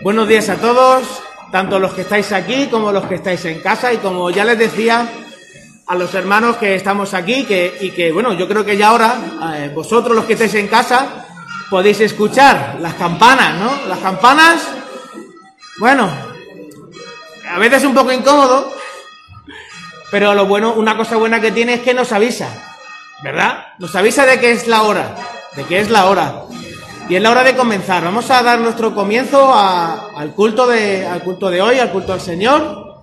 Buenos días a todos, tanto los que estáis aquí como los que estáis en casa y como ya les decía a los hermanos que estamos aquí que, y que, bueno, yo creo que ya ahora eh, vosotros los que estáis en casa podéis escuchar las campanas, ¿no? Las campanas, bueno, a veces es un poco incómodo, pero lo bueno, una cosa buena que tiene es que nos avisa, ¿verdad? Nos avisa de que es la hora, de que es la hora. Y es la hora de comenzar. Vamos a dar nuestro comienzo al, culto de, al culto de hoy, al culto al Señor,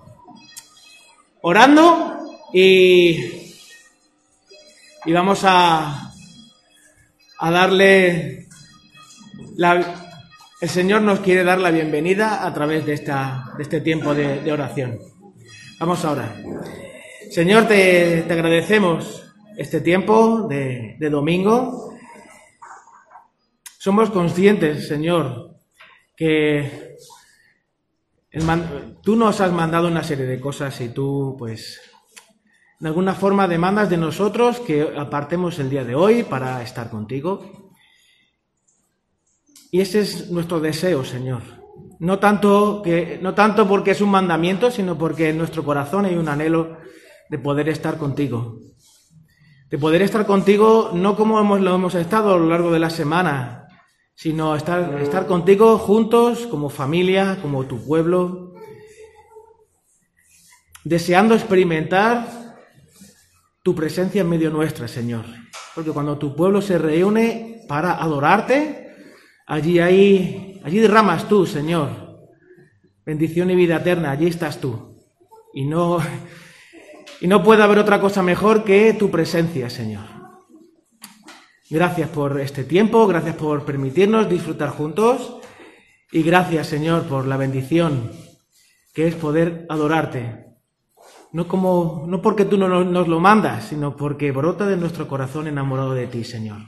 orando y, y vamos a, a darle la, el Señor nos quiere dar la bienvenida a través de, esta, de este tiempo de, oración. Vamos a orar. Señor, te, te agradecemos este tiempo de domingo somos conscientes, Señor, que tú nos has mandado una serie de cosas y tú, pues, de alguna forma demandas de nosotros que apartemos el día de hoy para estar contigo. Y ese es nuestro deseo, Señor. No tanto, que, no tanto porque es un mandamiento, sino porque en nuestro corazón hay un anhelo de poder estar contigo. De poder estar contigo no como hemos, lo hemos estado a lo largo de la semana, sino estar, estar contigo juntos como familia, como tu pueblo, deseando experimentar tu presencia en medio nuestra, Señor. Porque cuando tu pueblo se reúne para adorarte, allí hay, allí derramas tú, Señor. Bendición y vida eterna, allí estás tú. Y no, y no puede haber otra cosa mejor que tu presencia, Señor. Gracias por este tiempo, gracias por permitirnos disfrutar juntos y gracias Señor por la bendición que es poder adorarte. No como no porque tú no nos lo mandas, sino porque brota de nuestro corazón enamorado de ti, Señor.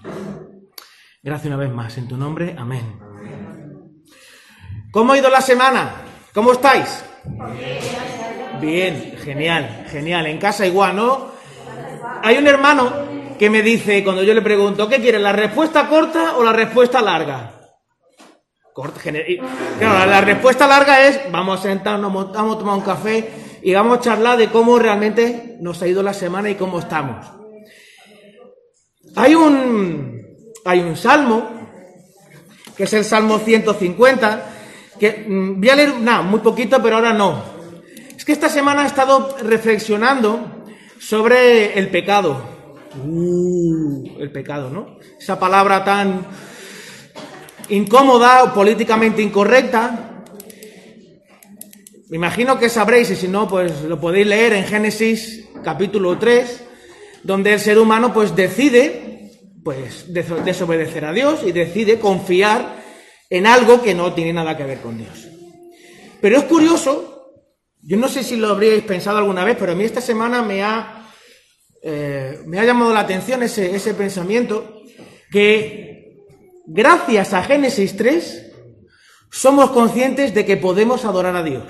Gracias una vez más en tu nombre. Amén. ¿Cómo ha ido la semana? ¿Cómo estáis? Bien, genial, genial. En casa igual, ¿no? Hay un hermano que me dice cuando yo le pregunto, ¿qué quiere, la respuesta corta o la respuesta larga? Corta, claro, la, respuesta larga es, vamos a sentarnos, vamos a tomar un café y vamos a charlar de cómo realmente nos ha ido la semana y cómo estamos. Hay un, hay un salmo, que es el Salmo 150, que mm, voy a leer, nada, muy poquito, pero ahora no. Es que esta semana he estado reflexionando sobre el pecado. Uh, el pecado, ¿no? Esa palabra tan incómoda o políticamente incorrecta. Me imagino que sabréis, y si no, pues lo podéis leer en Génesis capítulo 3, donde el ser humano pues decide pues desobedecer a Dios y decide confiar en algo que no tiene nada que ver con Dios. Pero es curioso, yo no sé si lo habríais pensado alguna vez, pero a mí esta semana me ha eh, me ha llamado la atención ese, pensamiento, que gracias a Génesis 3 somos conscientes de que podemos adorar a Dios.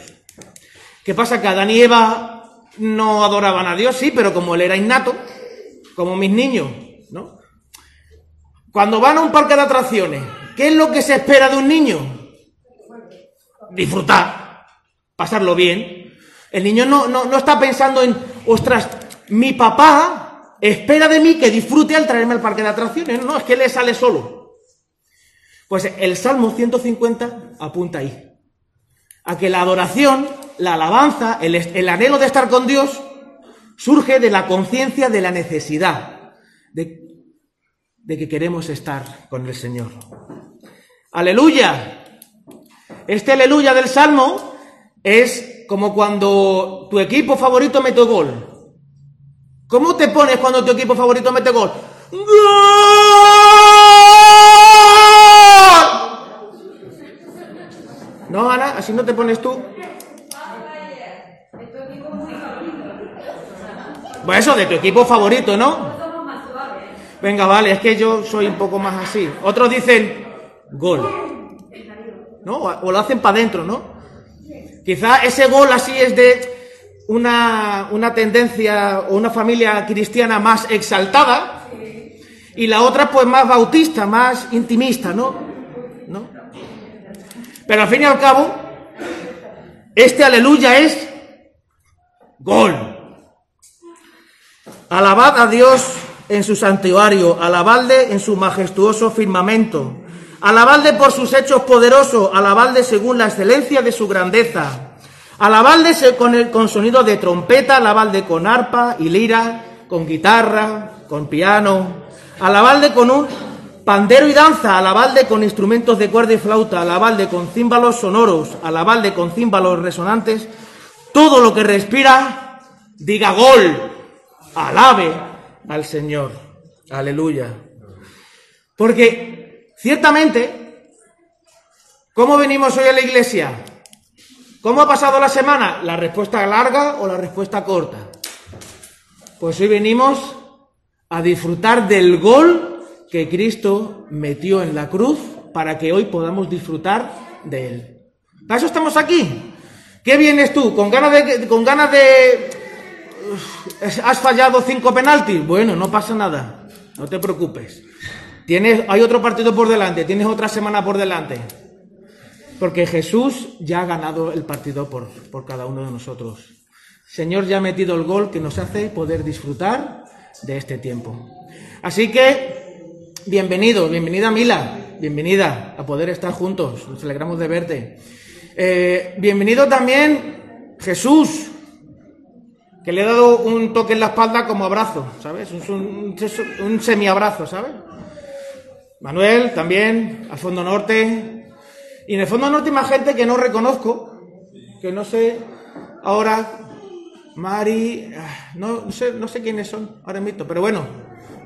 ¿Qué pasa? Que Adán y Eva no adoraban a Dios, sí, pero como él era innato, como mis niños, ¿no? Cuando van a un parque de atracciones, ¿qué es lo que se espera de un niño? Disfrutar, pasarlo bien. El niño no, no, no está pensando en, ostras, mi papá espera de mí que disfrute al traerme al parque de atracciones. No, es que le sale solo. Pues el Salmo 150 apunta ahí. A que la adoración, la alabanza, el, anhelo de estar con Dios surge de la conciencia de la necesidad de, de que queremos estar con el Señor. Aleluya. Este aleluya del Salmo es como cuando tu equipo favorito mete gol. ¿Cómo te pones cuando tu equipo favorito mete gol? ¡Gol! No, Ana, así no te pones tú. Pues eso, de tu equipo favorito, ¿no? Venga, vale, es que yo soy un poco más así. Otros dicen gol. ¿No? O lo hacen para adentro, ¿no? Quizá ese gol así es de una, una tendencia o una familia cristiana más exaltada y la otra pues más bautista, más intimista, ¿no? ¿no? Pero al fin y al cabo, este aleluya es gol. Alabad a Dios en su santuario, alabadle en su majestuoso firmamento, alabadle por sus hechos poderosos, alabadle según la excelencia de su grandeza, alabadle con, el, con sonido de trompeta, alabadle con arpa y lira, con guitarra, con piano, alabalde con un pandero y danza, alabalde con instrumentos de cuerda y flauta, alabalde con címbalos sonoros, alabalde con címbalos resonantes, todo lo que respira, diga gol, alabe al Señor. Aleluya. Porque ciertamente, ¿cómo venimos hoy a la iglesia? ¿Cómo ha pasado la semana? ¿La respuesta larga o la respuesta corta? Pues hoy venimos a disfrutar del gol que Cristo metió en la cruz para que hoy podamos disfrutar de él. Para eso estamos aquí. ¿Qué vienes tú? ¿Con ganas de... Con ganas de ¿Has fallado cinco penaltis? Bueno, no pasa nada. No te preocupes. Tienes, hay otro partido por delante, tienes otra semana por delante. Porque Jesús ya ha ganado el partido por, por cada uno de nosotros. Señor ya ha metido el gol que nos hace poder disfrutar de este tiempo. Así que, bienvenido, bienvenida Mila, bienvenida a poder estar juntos, nos alegramos de verte. Eh, bienvenido también Jesús, que le he dado un toque en la espalda como abrazo, ¿sabes? Un, un, semiabrazo, ¿sabes? Manuel también, al fondo norte. Y en el fondo hay más gente que no reconozco, que no sé ahora Mari, ah, no, sé, no sé quiénes son ahora mismo, pero bueno,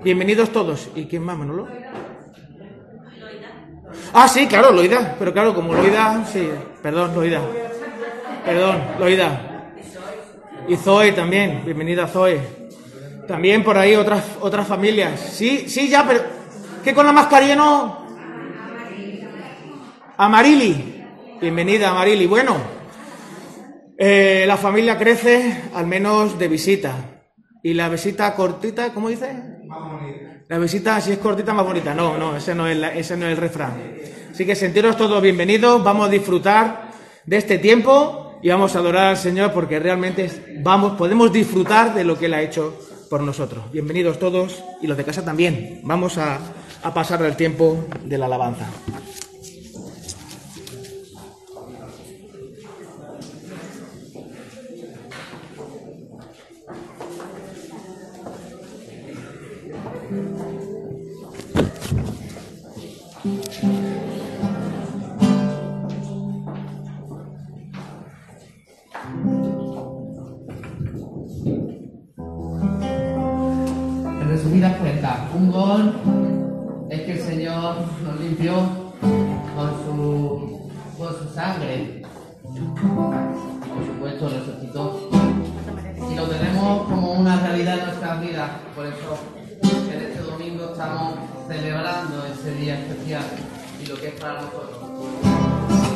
bienvenidos todos. ¿Y quién más, Manolo? Ah, sí, claro, Loida, pero claro, como Loida, sí, perdón, Loida. Perdón, Loida. Y Zoe también, bienvenida Zoe. También por ahí otras, otras familias. Sí, sí, ya, pero ¿qué con la mascarilla no? Amarili. Bienvenida, Amarili. Bueno, eh, la familia crece al menos de visita. Y la visita cortita, ¿cómo dice? La visita, si es cortita, más bonita. No, no, ese no es, ese no es el refrán. Así que sentiros todos bienvenidos, vamos a disfrutar de este tiempo y vamos a adorar al Señor porque realmente vamos, podemos disfrutar de lo que Él ha hecho por nosotros. Bienvenidos todos y los de casa también. Vamos a, a pasar el tiempo de la alabanza. Un gol es que el Señor nos limpió con su, con su sangre. Por supuesto, resucitó. Y lo tenemos como una realidad en nuestras vidas. Por eso, en este domingo estamos celebrando ese día especial y lo que es para nosotros.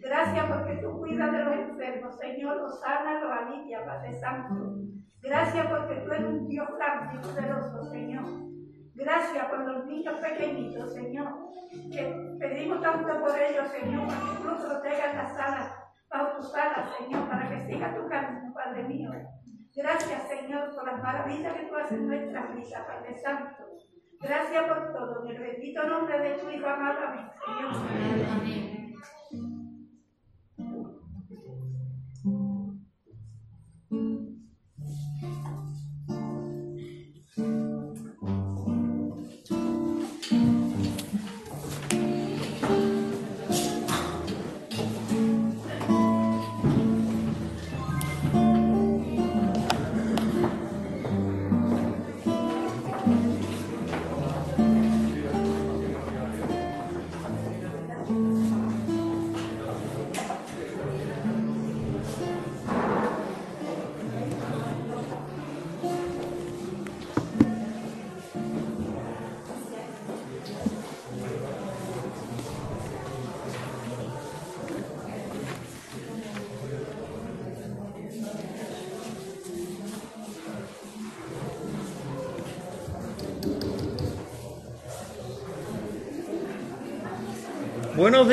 Gracias porque tú cuidas de los enfermos, Señor, los sana, los alivia, Padre Santo. Gracias porque tú eres un Dios grande y poderoso, Señor. Gracias por los niños pequeñitos, Señor. Que pedimos tanto por ellos, Señor, para que tú los protejas la sala, bajo tus alas, Señor, para que siga tu camino, Padre mío. Gracias, Señor, por las maravillas que tú haces en nuestra vida, Padre Santo. Gracias por todo. En el bendito nombre de tu Hijo amado. Amén, Señor. Amén.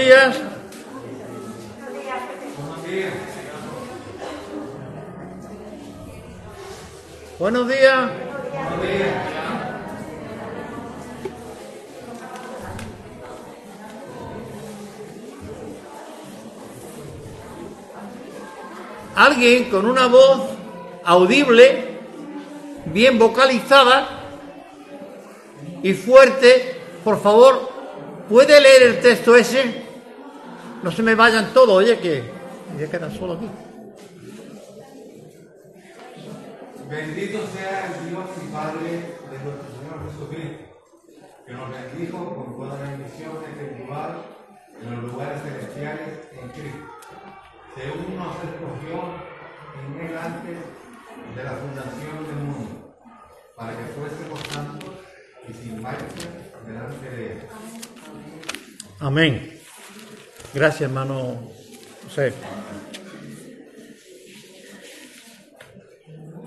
Buenos días. Buenos días. Alguien con una voz audible, bien vocalizada y fuerte, por favor, ¿Puede leer el texto ese? No se me vayan todos, oye, que ya queda solo aquí. Bendito sea el Dios y Padre de nuestro Señor Jesucristo, que nos bendijo con toda bendición espiritual en los lugares celestiales en Cristo. Según nos escogió en él antes de la fundación del mundo, para que fuésemos santos y sin mancha delante de él. Amén. Gracias, hermano José.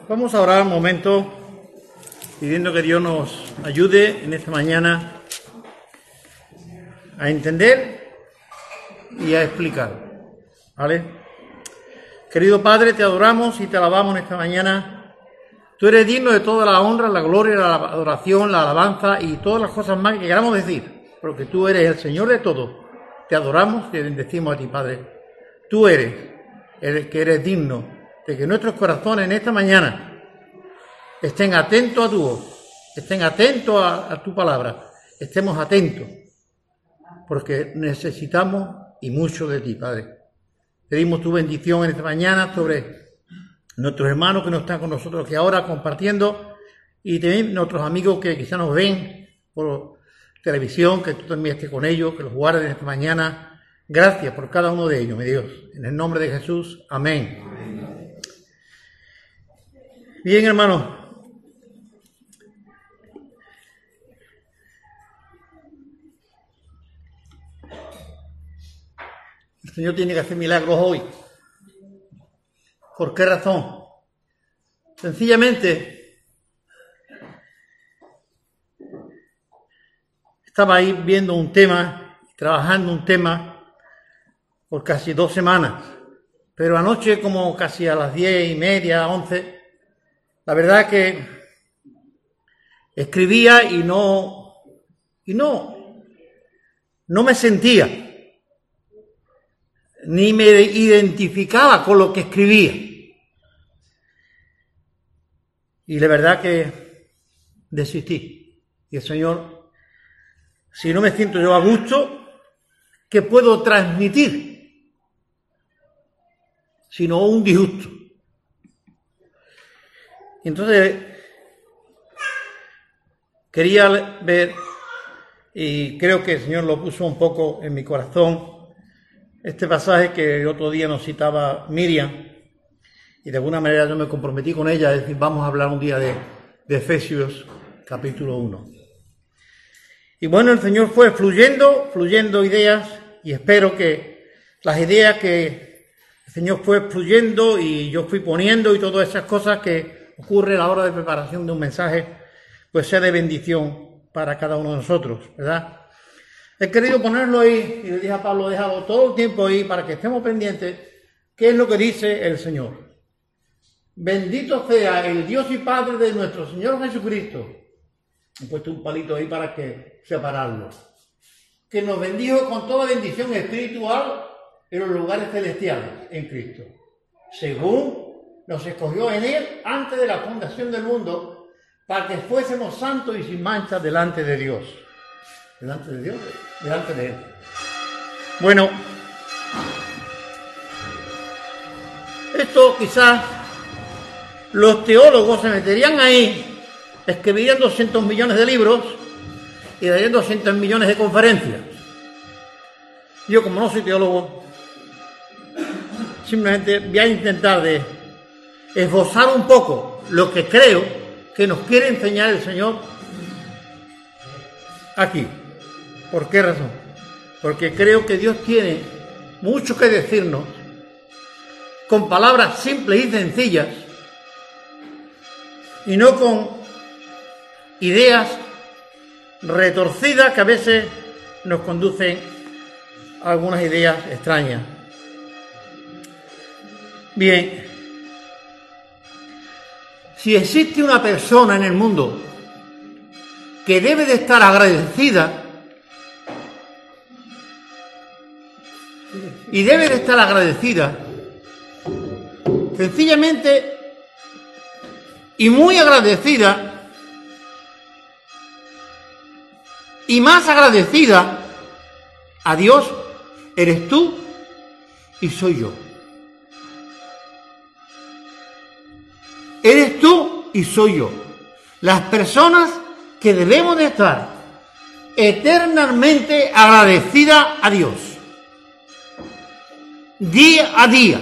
Vamos a orar un momento pidiendo que Dios nos ayude en esta mañana a entender y a explicar. ¿Vale? Querido Padre, te adoramos y te alabamos en esta mañana. Tú eres digno de toda la honra, la gloria, la adoración, la alabanza y todas las cosas más que queramos decir porque tú eres el Señor de todo. Te adoramos y te bendecimos a ti, Padre. Tú eres el que eres digno de que nuestros corazones en esta mañana estén atentos a tu voz, estén atentos a, tu palabra, estemos atentos, porque necesitamos y mucho de ti, Padre. Pedimos tu bendición en esta mañana sobre nuestros hermanos que no están con nosotros, que ahora compartiendo, y también nuestros amigos que quizá nos ven por televisión, que tú también estés con ellos, que los guardes esta mañana. Gracias por cada uno de ellos, mi Dios. En el nombre de Jesús, amén. Bien, hermano. El Señor tiene que hacer milagros hoy. ¿Por qué razón? Sencillamente Estaba ahí viendo un tema, trabajando un tema por casi dos semanas, pero anoche como casi a las diez y media, once, la verdad que escribía y no, y no, no me sentía, ni me identificaba con lo que escribía. Y la verdad que desistí. Y el Señor si no me siento yo a gusto, ¿qué puedo transmitir? Sino un disgusto. Entonces, quería ver, y creo que el Señor lo puso un poco en mi corazón, este pasaje que el otro día nos citaba Miriam, y de alguna manera yo me comprometí con ella, es decir, vamos a hablar un día de, de Efesios capítulo 1. Y bueno, el Señor fue fluyendo, fluyendo ideas y espero que las ideas que el Señor fue fluyendo y yo fui poniendo y todas esas cosas que ocurren a la hora de preparación de un mensaje, pues sea de bendición para cada uno de nosotros, ¿verdad? He querido ponerlo ahí y le dije a Pablo, dejado todo el tiempo ahí para que estemos pendientes qué es lo que dice el Señor. Bendito sea el Dios y Padre de nuestro Señor Jesucristo. He puesto un palito ahí para que separarlo. Que nos bendijo con toda bendición espiritual en los lugares celestiales en Cristo. Según nos escogió en Él antes de la fundación del mundo, para que fuésemos santos y sin mancha delante de Dios. Delante de Dios, delante de Él. Bueno, esto quizás los teólogos se meterían ahí, escribirían 200 millones de libros y darían 200 millones de conferencias. Yo como no soy teólogo, simplemente voy a intentar de esbozar un poco lo que creo que nos quiere enseñar el Señor aquí. ¿Por qué razón? Porque creo que Dios tiene mucho que decirnos con palabras simples y sencillas y no con ideas retorcidas que a veces nos conducen a algunas ideas extrañas. Bien, si existe una persona en el mundo que debe de estar agradecida y debe de estar agradecida sencillamente y muy agradecida y más agradecida a Dios eres tú y soy yo. Eres tú y soy yo. Las personas que debemos de estar eternamente agradecidas a Dios. Día a día,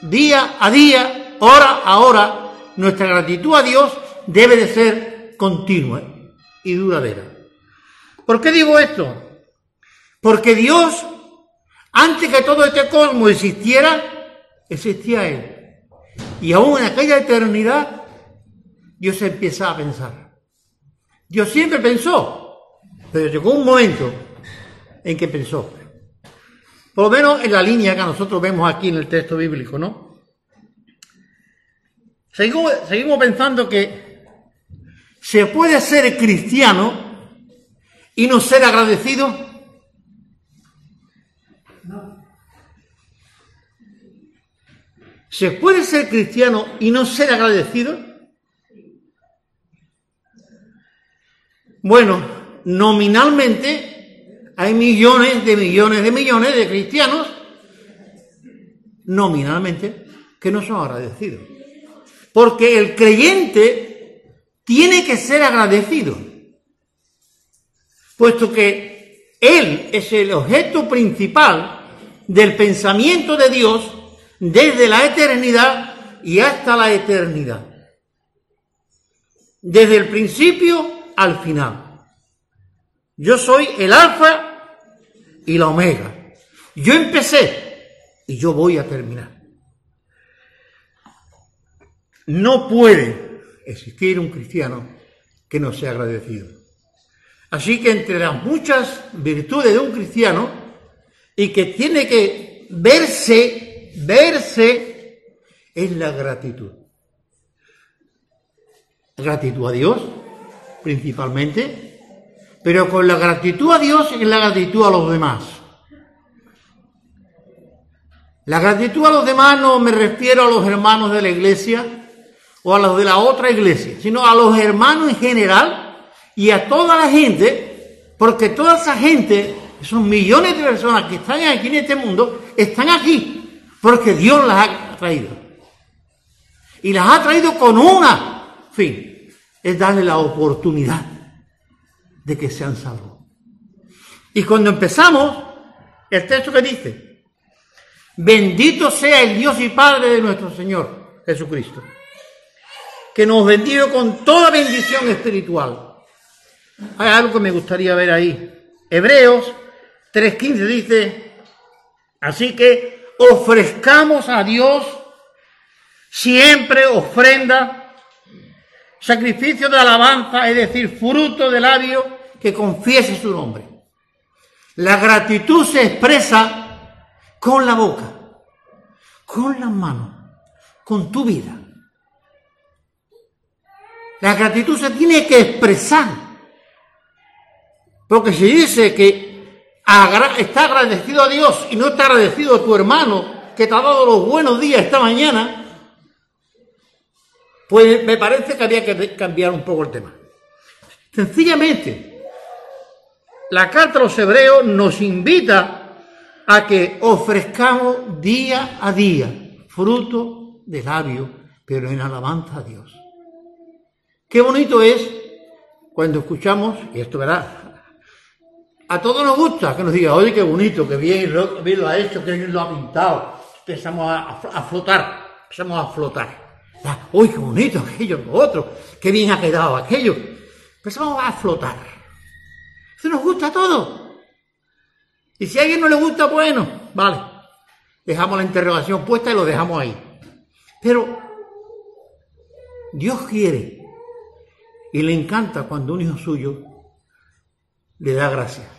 día a día, hora a hora, nuestra gratitud a Dios debe de ser continua y duradera. ¿Por qué digo esto? Porque Dios, antes que todo este cosmos existiera, existía Él. Y aún en aquella eternidad, Dios empieza a pensar. Dios siempre pensó, pero llegó un momento en que pensó. Por lo menos en la línea que nosotros vemos aquí en el texto bíblico, ¿no? Seguimos, pensando que se puede ser cristiano y no ser agradecido. ¿Se puede ser cristiano y no ser agradecido? Bueno, nominalmente hay millones de millones de millones de cristianos, nominalmente, que no son agradecidos. Porque el creyente tiene que ser agradecido, puesto que Él es el objeto principal del pensamiento de Dios desde la eternidad y hasta la eternidad. Desde el principio al final. Yo soy el alfa y la omega. Yo empecé y yo voy a terminar. No puede existir un cristiano que no sea agradecido. Así que entre las muchas virtudes de un cristiano y que tiene que verse, verse, es la gratitud. Gratitud a Dios, principalmente, pero con la gratitud a Dios es la gratitud a los demás. La gratitud a los demás no me refiero a los hermanos de la iglesia, o a los de la otra iglesia, sino a los hermanos en general y a toda la gente, porque toda esa gente, esos millones de personas que están aquí en este mundo, están aquí porque Dios las ha traído. Y las ha traído con una fin, es darle la oportunidad de que sean salvos. Y cuando empezamos, el texto que dice, bendito sea el Dios y Padre de nuestro Señor Jesucristo, que nos bendiga con toda bendición espiritual. Hay algo que me gustaría ver ahí. Hebreos 3.15 dice, así que ofrezcamos a Dios siempre ofrenda, sacrificio de alabanza, es decir, fruto de labio que confiese su nombre. La gratitud se expresa con la boca, con las manos, con tu vida. La gratitud se tiene que expresar. Porque si dice que está agradecido a Dios y no está agradecido a tu hermano que te ha dado los buenos días esta mañana, pues me parece que había que cambiar un poco el tema. Sencillamente, la carta a los hebreos nos invita a que ofrezcamos día a día fruto de labio, pero en alabanza a Dios. Qué bonito es cuando escuchamos, y esto verá, a todos nos gusta que nos diga, oye, qué bonito, qué bien, lo, ha hecho, qué bien lo ha pintado. Empezamos a, flotar, empezamos a flotar. Uy, qué bonito aquello, lo otro, qué bien ha quedado aquello. Empezamos a flotar. Eso nos gusta a todos. Y si a alguien no le gusta, bueno, vale. Dejamos la interrogación puesta y lo dejamos ahí. Pero Dios quiere y le encanta cuando un hijo suyo le da gracias.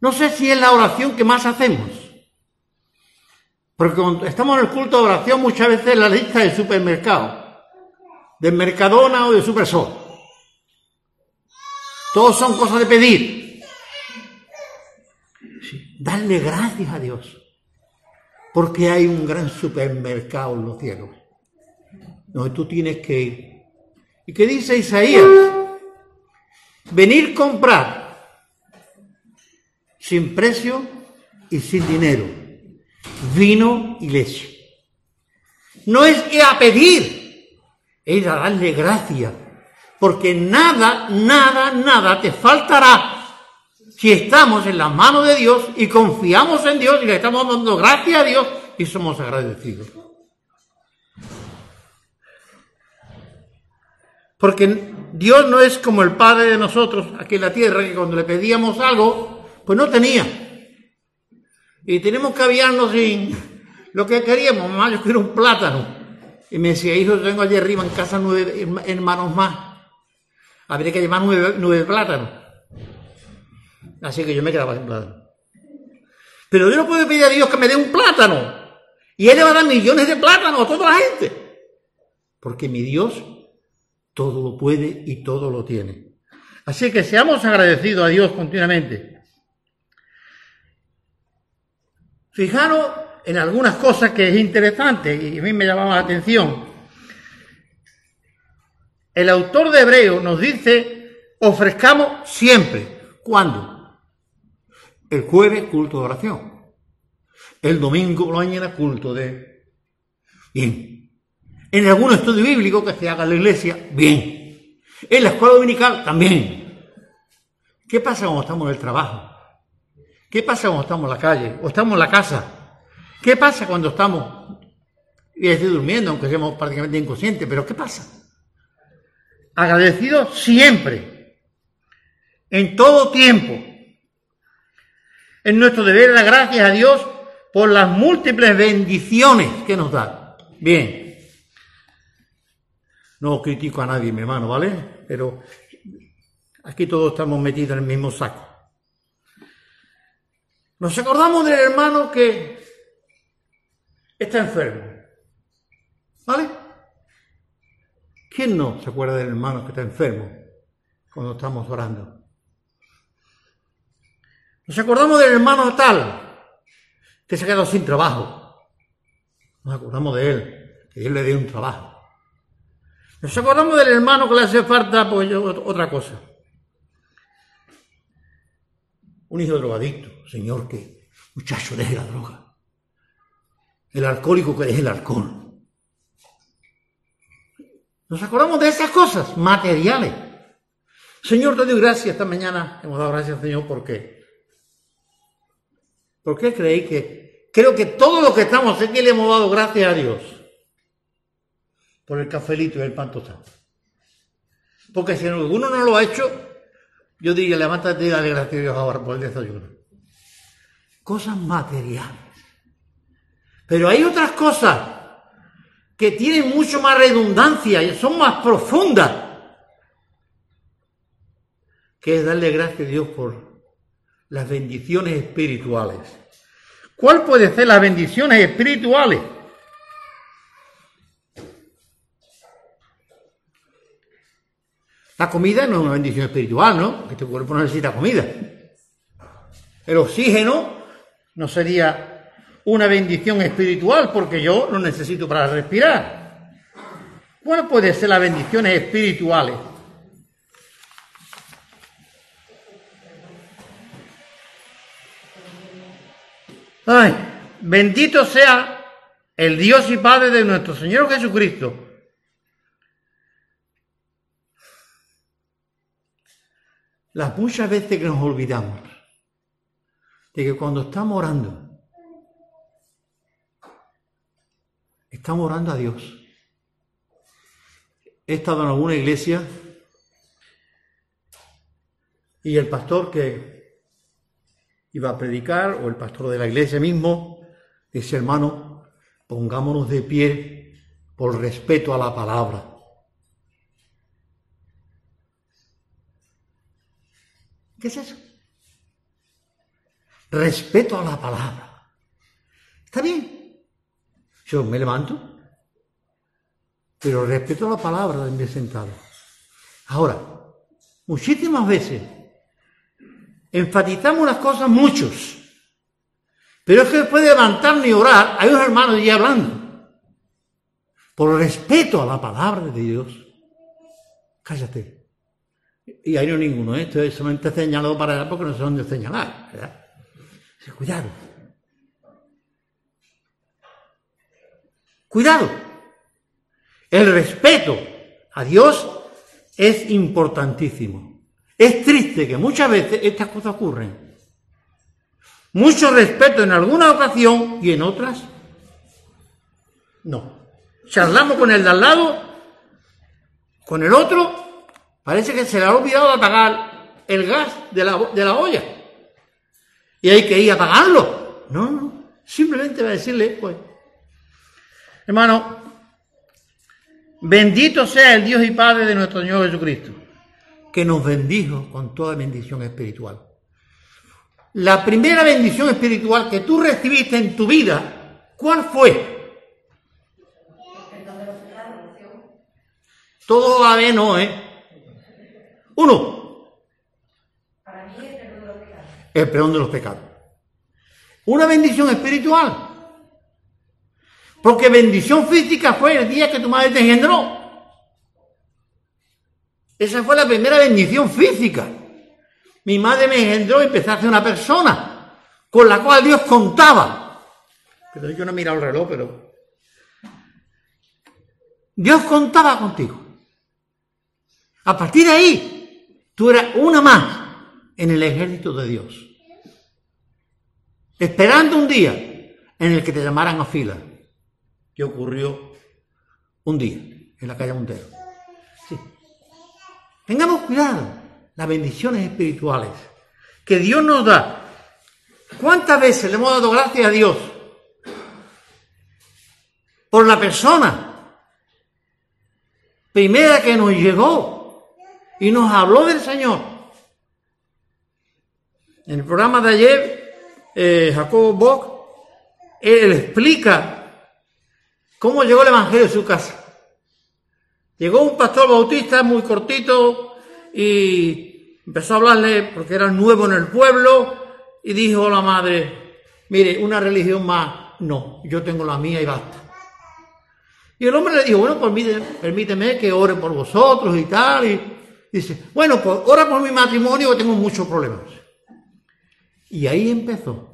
No sé si es la oración que más hacemos. Porque cuando estamos en el culto de oración muchas veces la lista del supermercado, de Mercadona o de Supersol. Todos son cosas de pedir. darle gracias a Dios. Porque hay un gran supermercado en los cielos. Donde tú tienes que ir. ¿Y qué dice Isaías? Venir comprar sin precio y sin dinero vino y leche. No es ir a pedir, es a darle gracias, porque nada, nada, nada te faltará si estamos en las manos de Dios y confiamos en Dios y le estamos dando gracias a Dios y somos agradecidos. Porque Dios no es como el Padre de nosotros aquí en la tierra, que cuando le pedíamos algo, pues no tenía. Y tenemos que aviarnos sin lo que queríamos. Mamá, yo quiero un plátano. Y me decía, hijo, tengo allí arriba en casa nueve hermanos más. Habría que llevar nueve, plátanos. Así que yo me quedaba sin plátano. Pero yo no puedo pedir a Dios que me dé un plátano. Y Él le va a dar millones de plátanos a toda la gente. Porque mi Dios todo lo puede y todo lo tiene. Así que seamos agradecidos a Dios continuamente. Fijaros en algunas cosas que es interesante y a mí me llamaba la atención. El autor de Hebreo nos dice, ofrezcamos siempre. ¿Cuándo? El jueves culto de oración. El domingo por la mañana culto de... Bien. En algún estudio bíblico que se haga en la iglesia, bien. En la escuela dominical, también. ¿Qué pasa cuando estamos en el trabajo? ¿Qué pasa cuando estamos en la calle o estamos en la casa? ¿Qué pasa cuando estamos, y estoy durmiendo, aunque seamos prácticamente inconscientes, pero ¿qué pasa? Agradecidos siempre, en todo tiempo. Es nuestro deber dar gracias a Dios por las múltiples bendiciones que nos da. Bien. No critico a nadie, mi hermano, ¿vale? Pero aquí todos estamos metidos en el mismo saco. Nos acordamos del hermano que está enfermo. ¿Vale? ¿Quién no se acuerda del hermano que está enfermo cuando estamos orando? Nos acordamos del hermano tal que se ha quedado sin trabajo. Nos acordamos de él, que Dios le dio un trabajo. Nos acordamos del hermano que le hace falta pues, otra cosa un hijo drogadicto, señor, que muchacho, deje la droga. El alcohólico que deje el alcohol. Nos acordamos de esas cosas materiales. Señor, te doy gracias esta mañana. Hemos dado gracias, Señor, porque. ¿Por qué creéis que creo que todos los que estamos aquí le hemos dado gracias a Dios por el cafelito y el pan tostado. Porque si alguno no lo ha hecho, yo diría, levántate y dale gracias a Dios ahora por el desayuno. Cosas materiales. Pero hay otras cosas que tienen mucho más redundancia y son más profundas que es darle gracias a Dios por las bendiciones espirituales. ¿Cuál puede ser las bendiciones espirituales? La comida no es una bendición espiritual, ¿no? Tu cuerpo necesita comida. El oxígeno no sería una bendición espiritual porque yo lo necesito para respirar. ¿Cuál puede ser las bendiciones espirituales? Ay, bendito sea el Dios y Padre de nuestro Señor Jesucristo. Las muchas veces que nos olvidamos de que cuando estamos orando, estamos orando a Dios. He estado en alguna iglesia y el pastor que iba a predicar, o el pastor de la iglesia mismo, dice, hermano, pongámonos de pie por respeto a la palabra. ¿Qué es eso? Respeto a la palabra. Está bien. Yo me levanto, pero respeto a la palabra de mi sentado. Ahora, muchísimas veces enfatizamos las cosas muchos. Pero es que después de levantarme y orar, hay unos hermanos ya hablando. Por respeto a la palabra de Dios, cállate. Y ahí no ninguno, ¿eh? esto es solamente señalado para allá porque no sé dónde señalar. Cuidado. Cuidado. El respeto a Dios es importantísimo. Es triste que muchas veces estas cosas ocurren. Mucho respeto en alguna ocasión y en otras no. Charlamos con el de al lado, con el otro, parece que se le ha olvidado apagar el gas de la, de la olla. Y hay que ir a apagarlo. No, no. Simplemente va a decirle, pues, hermano, bendito sea el Dios y Padre de nuestro Señor Jesucristo que nos bendijo con toda bendición espiritual. La primera bendición espiritual que tú recibiste en tu vida, ¿cuál fue? Todo a ver no, ¿eh? Uno. Para mí el perdón de los pecados. El perdón de los pecados. Una bendición espiritual. Porque bendición física fue el día que tu madre te engendró. Esa fue la primera bendición física. Mi madre me engendró y empecé a ser una persona con la cual Dios contaba. Pero yo no he mirado el reloj, pero. Dios contaba contigo. A partir de ahí, tú eras una más en el ejército de Dios. Esperando un día en el que te llamaran a fila. ¿Qué ocurrió un día en la calle Montero? Tengamos cuidado, las bendiciones espirituales que Dios nos da. ¿Cuántas veces le hemos dado gracias a Dios por la persona primera que nos llegó y nos habló del Señor? En el programa de ayer, eh, Jacobo Bock, él explica cómo llegó el Evangelio a su casa. Llegó un pastor bautista muy cortito y empezó a hablarle porque era nuevo en el pueblo y dijo la madre, mire, una religión más, no, yo tengo la mía y basta. Y el hombre le dijo, bueno, permíteme, permíteme que ore por vosotros y tal. Y dice, bueno, pues ora por mi matrimonio tengo muchos problemas. Y ahí empezó.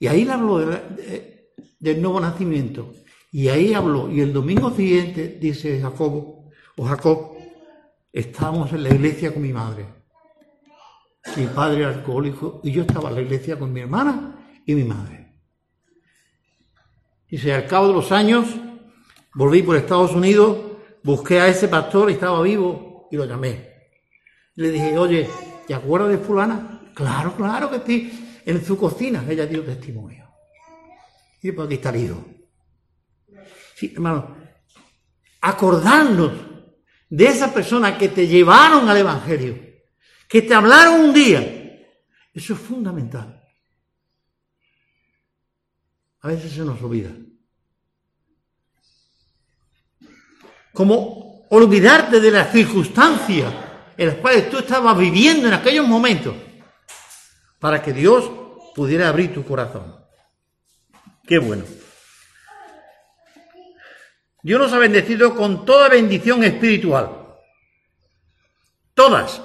Y ahí le habló del nuevo nacimiento. Y ahí habló. Y el domingo siguiente, dice Jacobo, o Jacob, estábamos en la iglesia con mi madre. Mi padre era alcohólico y yo estaba en la iglesia con mi hermana y mi madre. Dice, al cabo de los años, volví por Estados Unidos, busqué a ese pastor y estaba vivo y lo llamé. Le dije, oye, ¿te acuerdas de fulana? Claro, claro que sí. En su cocina ella dio testimonio. Y después aquí está el hijo. Sí, hermano, acordarnos de esas personas que te llevaron al Evangelio, que te hablaron un día, eso es fundamental. A veces se nos olvida. Como olvidarte de las circunstancias en las cuales tú estabas viviendo en aquellos momentos para que Dios pudiera abrir tu corazón. Qué bueno. Dios nos ha bendecido con toda bendición espiritual. Todas.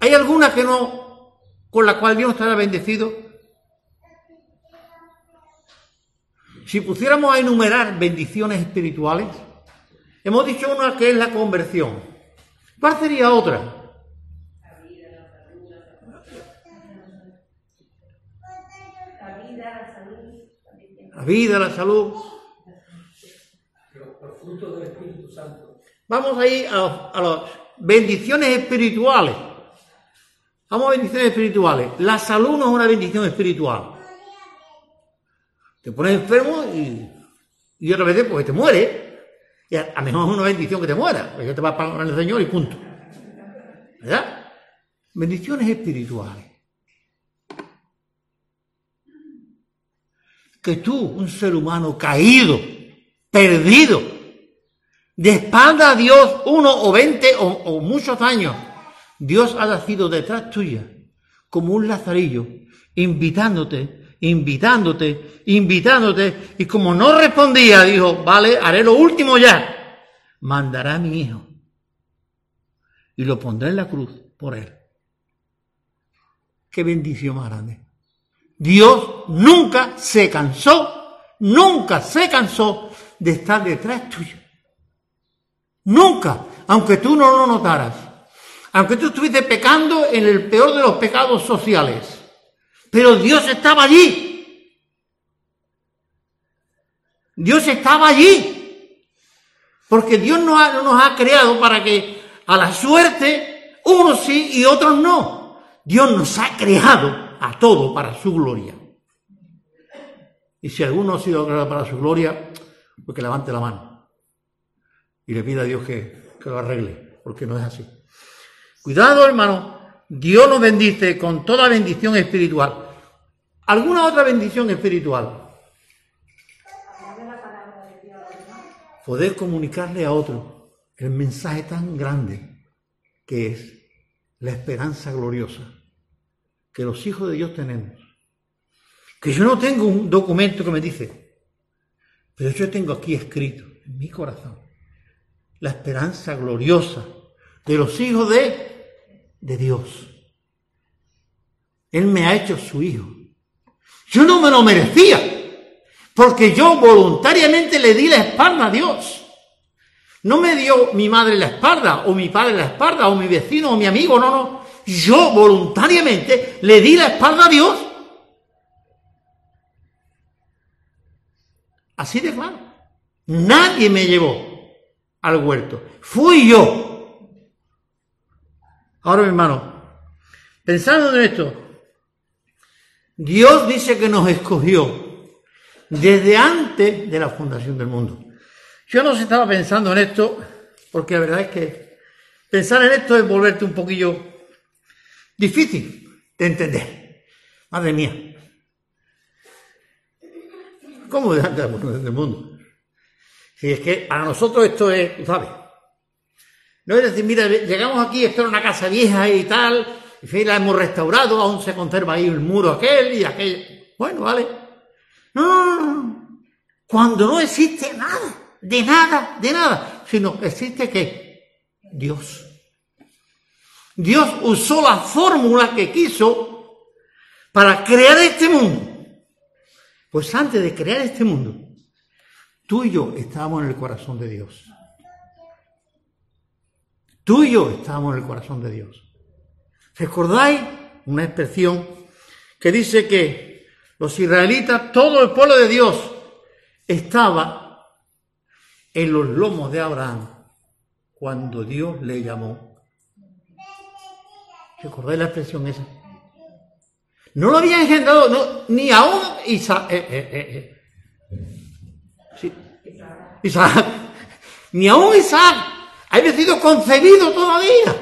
¿Hay alguna que no, con la cual Dios nos haya bendecido? Si pusiéramos a enumerar bendiciones espirituales, hemos dicho una que es la conversión. ¿Cuál sería otra? La vida, la salud, la vida, la salud. Los frutos del Espíritu Santo. Vamos ahí a, a las bendiciones espirituales. Vamos a bendiciones espirituales. La salud no es una bendición espiritual. Te pones enfermo y, y otra vez pues te mueres. A, a lo mejor es una bendición que te muera, porque te va a pagar el Señor y punto. ¿Verdad? Bendiciones espirituales. Que tú, un ser humano caído, perdido, de espalda a Dios uno o veinte o, muchos años, Dios ha nacido detrás tuya como un lazarillo, invitándote, invitándote, invitándote, y como no respondía, dijo, vale, haré lo último ya, mandará a mi hijo y lo pondré en la cruz por él. Qué bendición más grande. Dios nunca se cansó, nunca se cansó de estar detrás tuyo. Nunca, aunque tú no lo notaras, aunque tú estuviste pecando en el peor de los pecados sociales, pero Dios estaba allí. Dios estaba allí. Porque Dios no, nos ha creado para que a la suerte unos sí y otros no. Dios nos ha creado a todos para su gloria. Y si alguno ha sido creado para su gloria, pues que levante la mano y le pida a Dios que lo arregle, porque no es así. Cuidado, hermano, Dios nos bendice con toda bendición espiritual. ¿Alguna otra bendición espiritual? Poder comunicarle a otro el mensaje tan grande que es la esperanza gloriosa que los hijos de Dios tenemos. Que yo no tengo un documento que me dice, pero yo tengo aquí escrito en mi corazón la esperanza gloriosa de los hijos de, de Dios. Él me ha hecho su hijo. Yo no me lo merecía, porque yo voluntariamente le di la espalda a Dios. No me dio mi madre la espalda, o mi padre la espalda, o mi vecino, o mi amigo, no, no. Yo voluntariamente le di la espalda a Dios. Así de claro. Nadie me llevó al huerto. Fui yo. Ahora, mi hermano, pensando en esto, Dios dice que nos escogió desde antes de la fundación del mundo. Yo no estaba pensando en esto, porque la verdad es que pensar en esto es volverte un poquillo difícil de entender. Madre mía. ¿Cómo delante de la fundación del mundo? Si es que para nosotros esto es, sabes. No es decir, mira, llegamos aquí, esto era una casa vieja y tal, fin, la hemos restaurado, aún se conserva ahí el muro aquel y aquel. Bueno, vale. No, no. Cuando no existe nada, de nada, de nada, sino existe que Dios. Dios usó la fórmula que quiso para crear este mundo. Pues antes de crear este mundo, tú y yo estábamos en el corazón de Dios. Tú y yo estábamos en el corazón de Dios. ¿Recordáis una expresión que dice que los israelitas, todo el pueblo de Dios, estaba en los lomos de Abraham cuando Dios le llamó. ¿Recordáis la expresión esa? No lo había engendrado no, ni aún Isaac. Eh, eh, eh, sí. Isaac. Ni aún Isaac ha sido concebido todavía.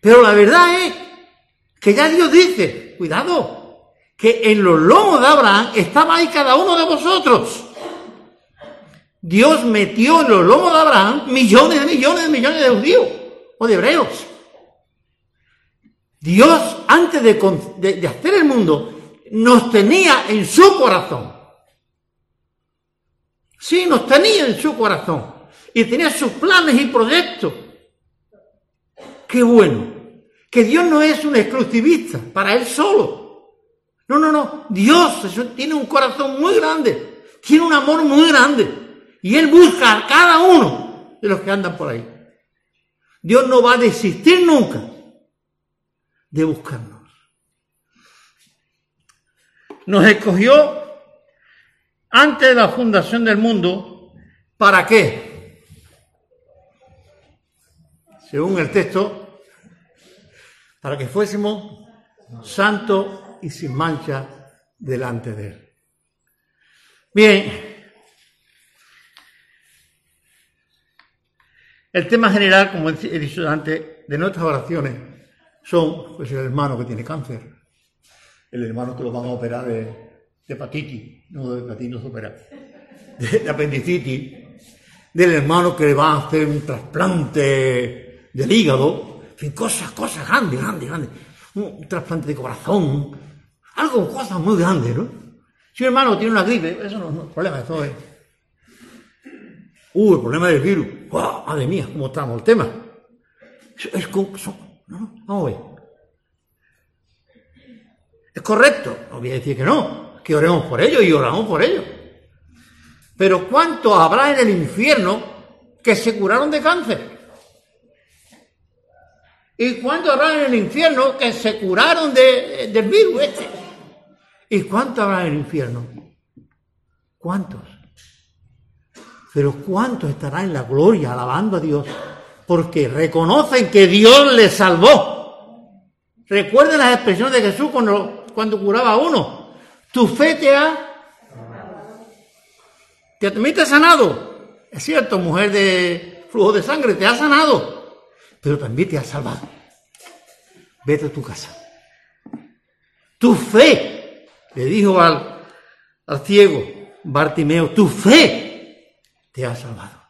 Pero la verdad es que ya Dios dice, cuidado, que en los lomos de Abraham estaba ahí cada uno de vosotros. Dios metió en los lomos de Abraham millones de millones de millones de judíos o de hebreos. Dios, antes de, hacer el mundo, nos tenía en su corazón. Sí, nos tenía en su corazón. Y tenía sus planes y proyectos. Qué bueno. Que Dios no es un exclusivista para Él solo. No, no, no. Dios tiene un corazón muy grande. Tiene un amor muy grande. Y Él busca a cada uno de los que andan por ahí. Dios no va a desistir nunca de buscarnos. Nos escogió antes de la fundación del mundo. ¿Para qué? Según el texto, para que fuésemos santos y sin mancha delante de Él. Bien, el tema general, como he dicho antes, de nuestras oraciones son pues, el hermano que tiene cáncer, el hermano que lo van a operar de, hepatitis, no de hepatitis no se opera, de, apendicitis, del hermano que le va a hacer un trasplante del hígado, en fin, cosas, cosas grandes, grandes, grandes, un, trasplante de corazón, algo, cosas muy grandes, ¿no? Si un hermano tiene una gripe, eso no, es problema, eso es. Uh, el problema del virus. ¡Wow! Madre mía, cómo estamos el tema. Es, con, ¿No? Vamos Es correcto, no voy a decir que no, que oremos por ellos y oramos por ellos. Pero ¿cuántos habrá en el infierno que se curaron de cáncer? ¿Y cuántos habrá en el infierno que se curaron de, del virus este? ¿Y cuántos habrá en el infierno? ¿Cuántos? Pero ¿cuántos estarán en la gloria alabando a Dios? porque reconocen que Dios les salvó. Recuerden las expresiones de Jesús cuando, cuando curaba a uno. Tu fe te ha... Te, te sanado. Es cierto, mujer de flujo de sangre, te ha sanado. Pero también te ha salvado. Vete a tu casa. Tu fe, le dijo al, al ciego Bartimeo, tu fe te ha salvado.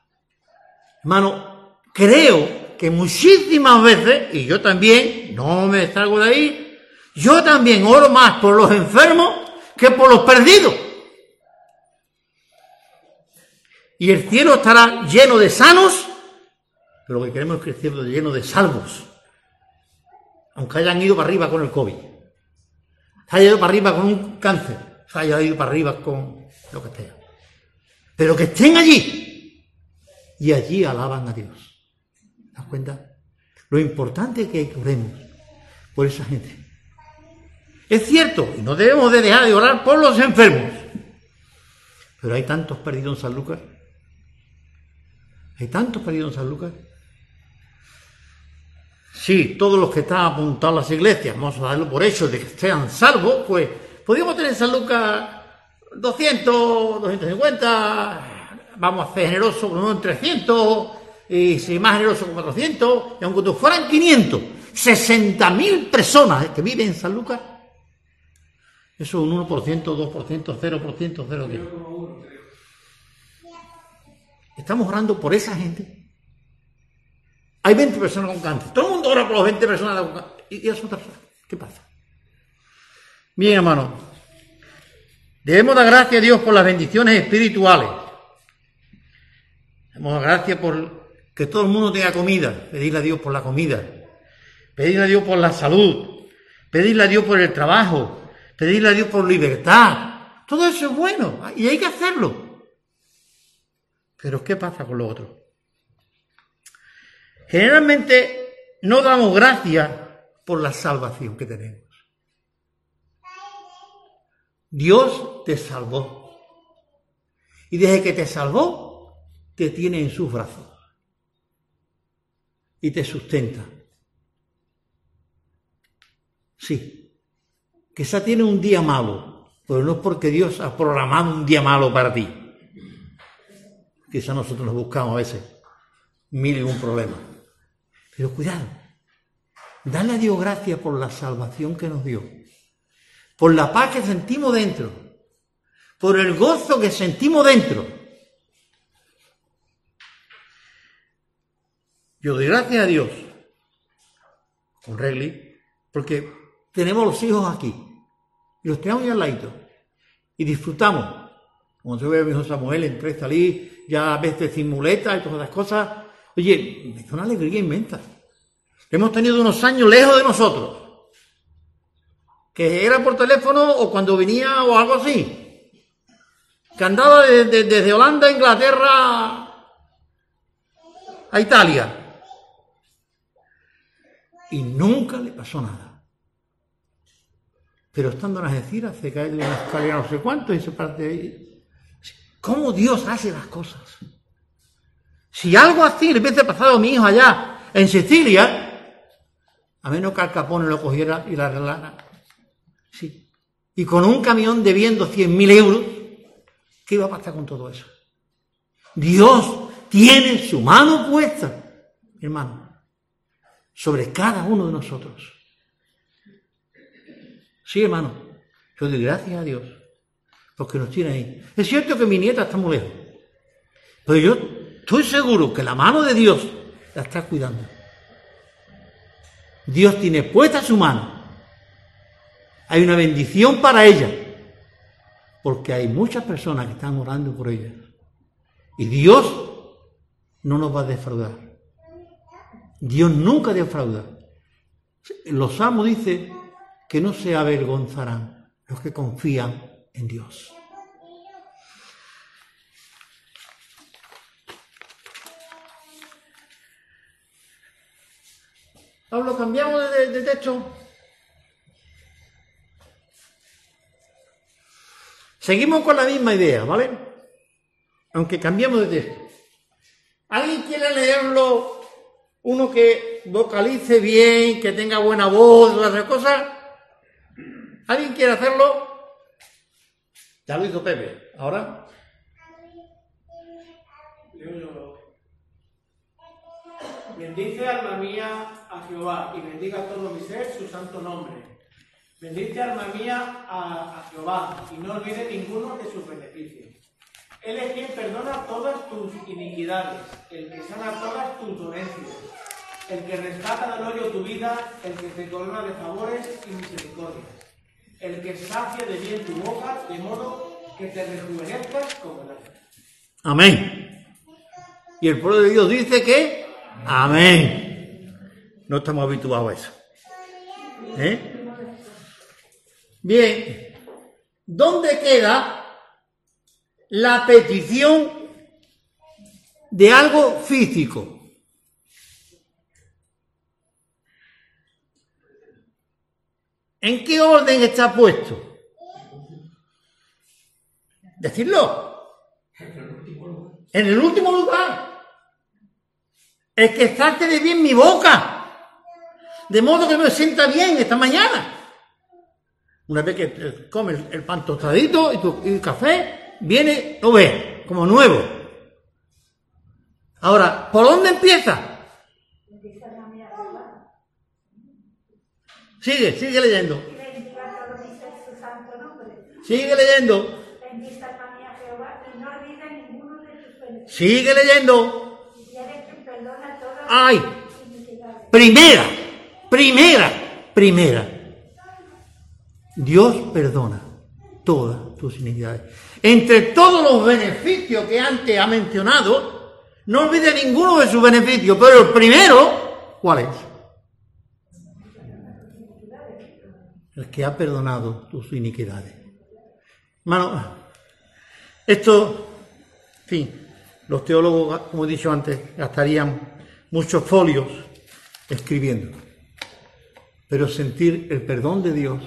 Hermano, creo que muchísimas veces, y yo también, no me salgo de ahí, yo también oro más por los enfermos que por los perdidos. Y el cielo estará lleno de sanos, pero lo que queremos es que lleno de salvos. Aunque hayan ido para arriba con el COVID, hayan ido para arriba con un cáncer, hayan ido para arriba con lo que sea. Pero que estén allí y allí alaban a Dios das cuenta? Lo importante es que oremos por esa gente. Es cierto, y no debemos de dejar de orar por los enfermos. Pero hay tantos perdidos en San Lucas. Hay tantos perdidos en San Lucas. Sí, todos los que están apuntados a las iglesias, vamos a darlo por hecho de que sean salvos, pues podríamos tener en San Lucas 200, 250, vamos a ser generosos con un 300, y si más generoso con 400, y aunque fueran 500, 60.000 personas que viven en San Lucas, eso es un 1%, 2%, 0%, 0%. Estamos orando por esa gente. Hay 20 personas con cáncer. Todo el mundo ora por las 20 personas con cáncer. ¿Y las ¿Qué pasa? Bien, hermano. Debemos dar gracias a Dios por las bendiciones espirituales. Debemos dar gracias por que todo el mundo tenga comida, pedirle a Dios por la comida, pedirle a Dios por la salud, pedirle a Dios por el trabajo, pedirle a Dios por libertad. Todo eso es bueno y hay que hacerlo. Pero ¿qué pasa con lo otro? Generalmente no damos gracias por la salvación que tenemos. Dios te salvó. Y desde que te salvó, te tiene en sus brazos. Y te sustenta. Sí. Quizá tiene un día malo, pero no es porque Dios ha programado un día malo para ti. Quizá nosotros nos buscamos a veces mil y un problema. Pero cuidado, dale a Dios gracias por la salvación que nos dio, por la paz que sentimos dentro, por el gozo que sentimos dentro. Yo doy gracias a Dios con Regli, porque tenemos los hijos aquí y los tenemos ahí al lado y disfrutamos. Cuando yo veo a mi hijo Samuel, entré, salí, ya a veces sin muleta y todas las cosas, oye, da una alegría inmensa. Hemos tenido unos años lejos de nosotros, que era por teléfono o cuando venía o algo así, que andaba desde, desde Holanda a Inglaterra a Italia y nunca le pasó nada. Pero estando en Algeciras se cae de una escalera no sé cuánto y se parte de ahí. ¿Cómo Dios hace las cosas? Si algo así le hubiese pasado a mi hijo allá en Sicilia, a menos que Al Capone lo cogiera y la arreglara. Sí. Y con un camión debiendo 100.000 euros, ¿qué iba a pasar con todo eso? Dios tiene su mano puesta, hermano, sobre cada uno de nosotros. Sí, hermano, yo doy gracias a Dios porque nos tiene ahí. Es cierto que mi nieta está muy lejos, pero yo estoy seguro que la mano de Dios la está cuidando. Dios tiene puesta su mano. Hay una bendición para ella, porque hay muchas personas que están orando por ella. Y Dios no nos va a defraudar. Dios nunca defrauda. Los salmos dice que no se avergonzarán los que confían en Dios. Pablo, cambiamos de, texto. Seguimos con la misma idea, ¿vale? Aunque cambiamos de texto. ¿Alguien quiere leerlo? Uno que vocalice bien, que tenga buena voz, todas esas cosas. ¿Alguien quiere hacerlo? Ya lo hizo Pepe. Ahora. Bendice alma mía a Jehová y bendiga todo mi ser su santo nombre. Bendice alma mía a, Jehová y no olvide ninguno de sus beneficios. Él es quien perdona todas tus iniquidades, el que sana todas tus dolencias, el que rescata del hoyo tu vida, el que te corona de favores y misericordias, el que sacia de bien tu boca, de modo que te rejuvenezcas como el. Amén. Y el pueblo de Dios dice que Amén. No estamos habituados a eso. ¿Eh? Bien, ¿dónde queda la petición de algo físico? ¿En qué orden está puesto? Decirlo. En el último lugar. Es que salte de bien mi boca. De modo que me sienta bien esta mañana. Una vez que comes el pan tostadito y tu y el café, viene, lo ves, como nuevo. Ahora, ¿por dónde empieza? Sigue, sigue leyendo. Sigue leyendo. Bendice alma perdona todas Ay. sus iniquidades. Primera, primera, primera. Dios perdona todas tus iniquidades. Entre todos los beneficios que antes ha mencionado, no olvide ninguno de sus beneficios, pero el primero, ¿cuál es? El que ha perdonado tus iniquidades. Hermano, esto, en fin, los teólogos, como he dicho antes, gastarían muchos folios escribiendo. Pero sentir el perdón de Dios,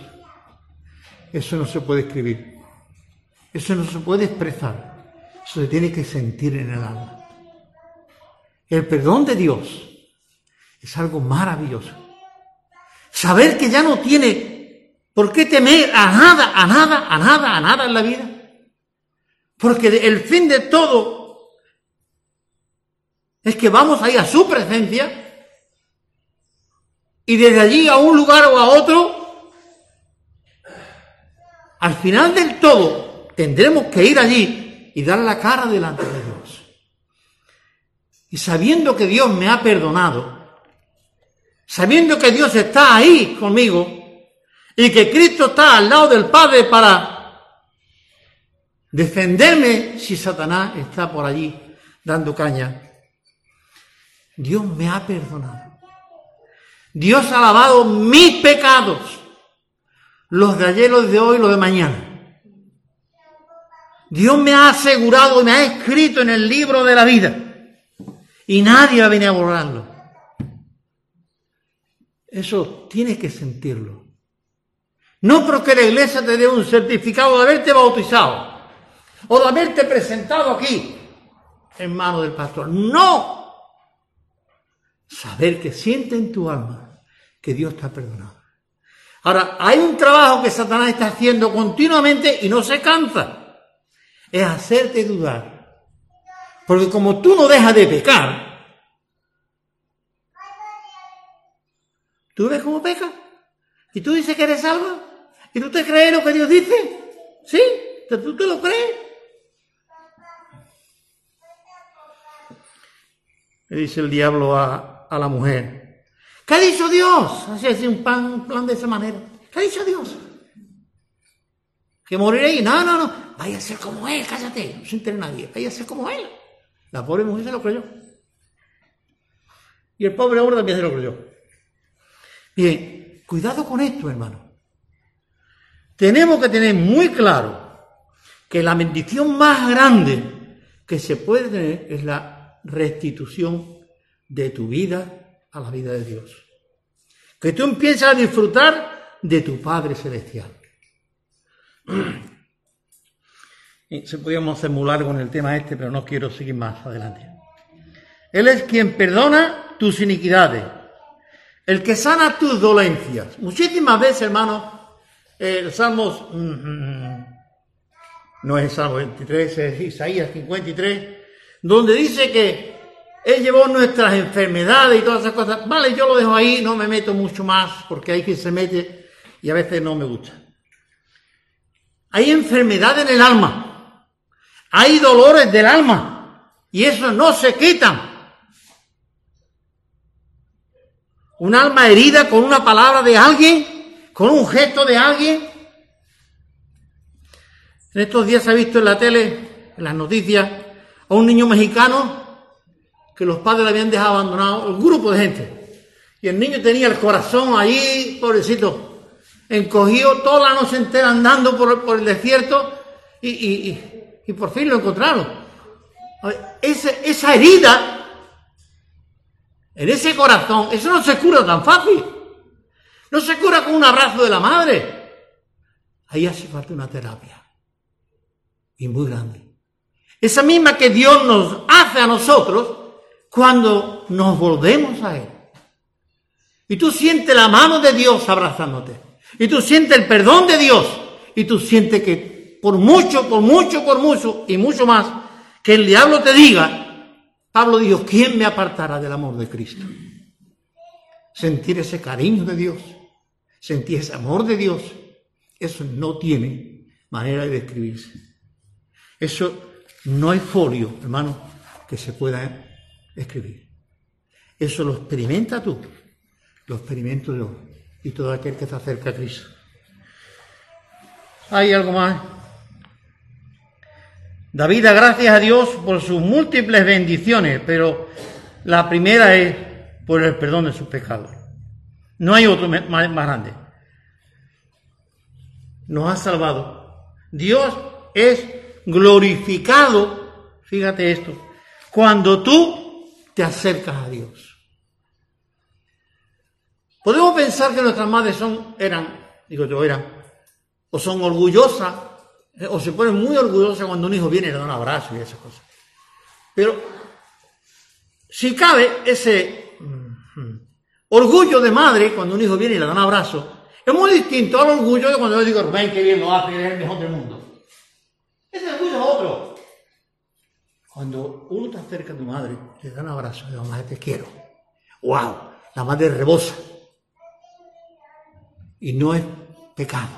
eso no se puede escribir. Eso no se puede expresar. Eso se tiene que sentir en el alma. El perdón de Dios es algo maravilloso. Saber que ya no tiene por qué temer a nada, a nada, a nada, a nada en la vida. Porque el fin de todo es que vamos ahí a su presencia y desde allí a un lugar o a otro, al final del todo tendremos que ir allí y dar la cara delante de Dios. Y sabiendo que Dios me ha perdonado, sabiendo que Dios está ahí conmigo y que Cristo está al lado del Padre para defenderme si Satanás está por allí dando caña, Dios me ha perdonado. Dios ha lavado mis pecados, los de ayer, los de hoy, los de mañana. Dios me ha asegurado y me ha escrito en el libro de la vida. Y nadie va a a borrarlo. Eso tienes que sentirlo. No porque la iglesia te dé un certificado de haberte bautizado o de haberte presentado aquí en manos del pastor. No. Saber que siente en tu alma que Dios te ha perdonado. Ahora, hay un trabajo que Satanás está haciendo continuamente y no se cansa es hacerte dudar. Porque como tú no dejas de pecar, ¿tú ves cómo peca? ¿Y tú dices que eres salvo? ¿Y tú te crees lo que Dios dice? ¿Sí? ¿Tú te lo crees? Le dice el diablo a, a la mujer. ¿Qué ha dicho Dios? Así es un plan, plan de esa manera. ¿Qué ha dicho Dios? que moriréis. No, no, no, vaya a ser como él, cállate, no se entere nadie, vaya a ser como él. La pobre mujer se lo creyó. Y el pobre hombre también se lo creyó. Bien, cuidado con esto, hermano. Tenemos que tener muy claro que la bendición más grande que se puede tener es la restitución de tu vida a la vida de Dios. Que tú empieces a disfrutar de tu Padre Celestial. Se podíamos hacer muy largo en el tema este, pero no quiero seguir más adelante. Él es quien perdona tus iniquidades, el que sana tus dolencias. Muchísimas veces, hermano, el Salmos, mm, mm, mm, no es el Salmo 23, es Isaías 53, donde dice que Él llevó nuestras enfermedades y todas esas cosas. Vale, yo lo dejo ahí, no me meto mucho más, porque hay quien se mete y a veces no me gusta. Hay enfermedad en el alma. Hay dolores del alma. Y eso no se quitan. Un alma herida con una palabra de alguien, con un gesto de alguien. En estos días se ha visto en la tele, en las noticias, a un niño mexicano que los padres le habían dejado abandonado, un grupo de gente. Y el niño tenía el corazón ahí, pobrecito, encogió toda la noche entera andando por, el desierto y, por fin lo encontraron. Esa, esa herida en ese corazón, eso no se cura tan fácil. No se cura con un abrazo de la madre. Ahí hace falta una terapia. Y muy grande. Esa misma que Dios nos hace a nosotros cuando nos volvemos a Él. Y tú sientes la mano de Dios abrazándote. Y tú sientes el perdón de Dios. Y tú sientes que por mucho, por mucho, por mucho y mucho más que el diablo te diga, Pablo dijo, ¿quién me apartará del amor de Cristo? Sentir ese cariño de Dios, sentir ese amor de Dios, eso no tiene manera de describirse. Eso no hay folio, hermano, que se pueda escribir. Eso lo experimenta tú, lo experimento yo y todo aquel que se acerca a Cristo. ¿Hay algo más? David da gracias a Dios por sus múltiples bendiciones, pero la primera es por el perdón de sus pecados. No hay otro más, más grande. Nos ha salvado. Dios es glorificado, fíjate esto, cuando tú te acercas a Dios. Podemos pensar que nuestras madres son, eran, digo yo, eran, o son orgullosas o se pone muy orgullosa cuando un hijo viene y le da un abrazo y esas cosas. Pero si cabe ese mm, orgullo de madre cuando un hijo viene y le da un abrazo, es muy distinto al orgullo de cuando yo digo, Rubén, qué bien lo hace, es el mejor del mundo. Ese orgullo es otro. Cuando uno está cerca de tu madre, le da un abrazo, le da, madre, te quiero. ¡Wow! La madre rebosa. Y no es pecado.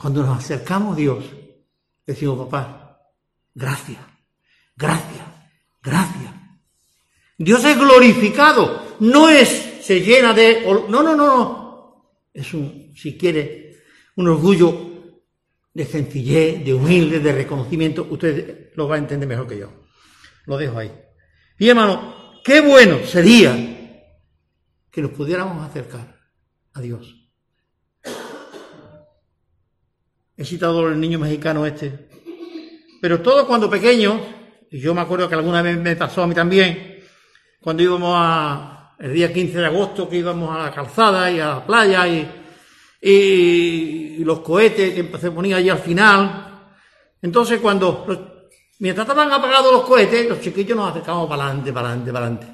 Cuando nos acercamos a Dios, decimos, papá, gracias, gracias, gracias. Dios es glorificado, no es, se llena de... No, no, no, no. Es un, si quiere, un orgullo de sencillez, de humilde, de reconocimiento. Usted lo va a entender mejor que yo. Lo dejo ahí. Y hermano, qué bueno sería que nos pudiéramos acercar a Dios. He citado el niño mexicano este. Pero todo cuando pequeño, y yo me acuerdo que alguna vez me pasó a mí también, cuando íbamos a, el día 15 de agosto, que íbamos a la calzada y a la playa y, y, los cohetes que se ponían allí al final. Entonces cuando, mientras estaban apagados los cohetes, los chiquillos nos acercábamos para adelante, para adelante, para adelante.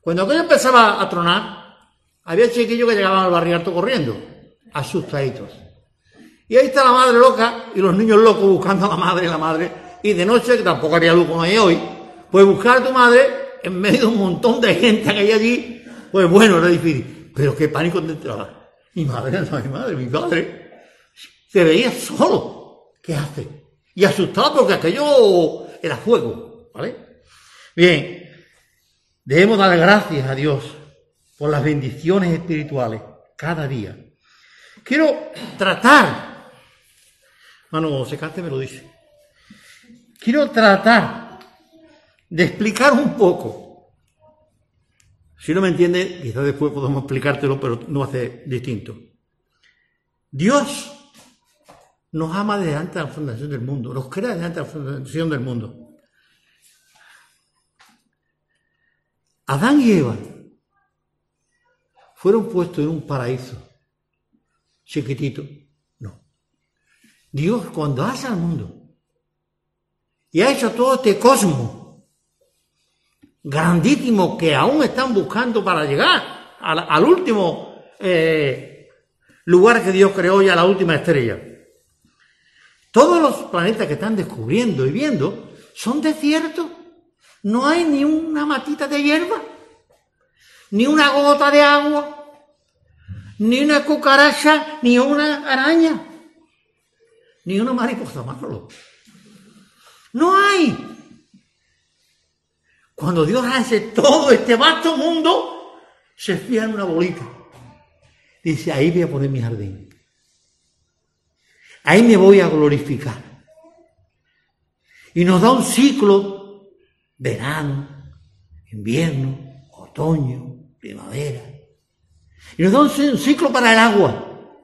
Cuando aquello empezaba a tronar, había chiquillos que llegaban al barrio corriendo, asustaditos. Y ahí está la madre loca y los niños locos buscando a la madre y la madre. Y de noche, que tampoco había luz como hay hoy, pues buscar a tu madre en medio de un montón de gente que hay allí, pues bueno, era difícil. Pero qué pánico te entraba. Mi madre, no, mi madre, mi padre, se veía solo. ¿Qué hace? Y asustado porque aquello era fuego, ¿vale? Bien, debemos dar gracias a Dios por las bendiciones espirituales cada día. Quiero tratar Mano Secante me lo dice. Quiero tratar de explicar un poco. Si no me entiende, quizás después podemos explicártelo, pero no hace distinto. Dios nos ama desde antes de la fundación del mundo, nos crea desde antes de la fundación del mundo. Adán y Eva fueron puestos en un paraíso chiquitito, Dios cuando hace al mundo y ha hecho todo este cosmos grandísimo que aún están buscando para llegar al, último eh, lugar que Dios creó y a la última estrella. Todos los planetas que están descubriendo y viendo son desiertos. No hay ni una matita de hierba, ni una gota de agua, ni una cucaracha, ni una araña ni una mariposa, Manolo. No hay. Cuando Dios hace todo este vasto mundo, se fija en una bolita. Dice, ahí voy a poner mi jardín. Ahí me voy a glorificar. Y nos da un ciclo, verano, invierno, otoño, primavera. Y nos da un ciclo para el agua.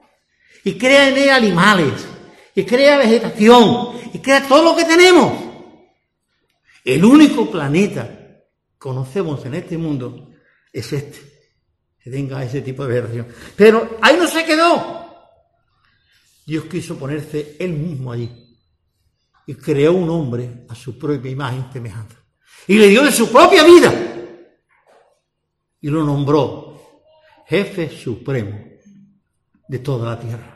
Y crea en él animales y crea vegetación y crea todo lo que tenemos. El único planeta conocemos en este mundo es este, que tenga ese tipo de vegetación. Pero ahí no se quedó. Dios quiso ponerse él mismo allí y creó un hombre a su propia imagen semejanza. Y le dio de su propia vida y lo nombró jefe supremo de toda la tierra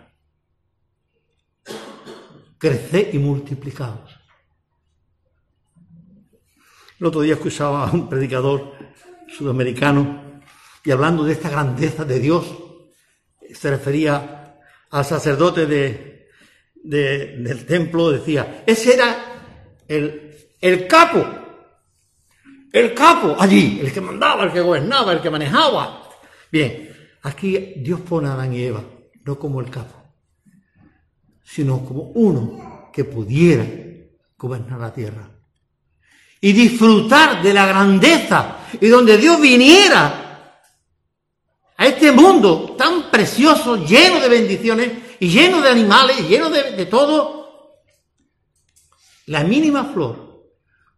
creced y multiplicados. El otro día escuchaba a un predicador sudamericano y hablando de esta grandeza de Dios, se refería al sacerdote de, del templo, decía, ese era el, el capo, el capo allí, el que mandaba, el que gobernaba, el que manejaba. Bien, aquí Dios pone a Adán y Eva, no como el capo sino como uno que pudiera gobernar la tierra. Y disfrutar de la grandeza y donde Dios viniera a este mundo tan precioso, lleno de bendiciones y lleno de animales, lleno de, todo. La mínima flor,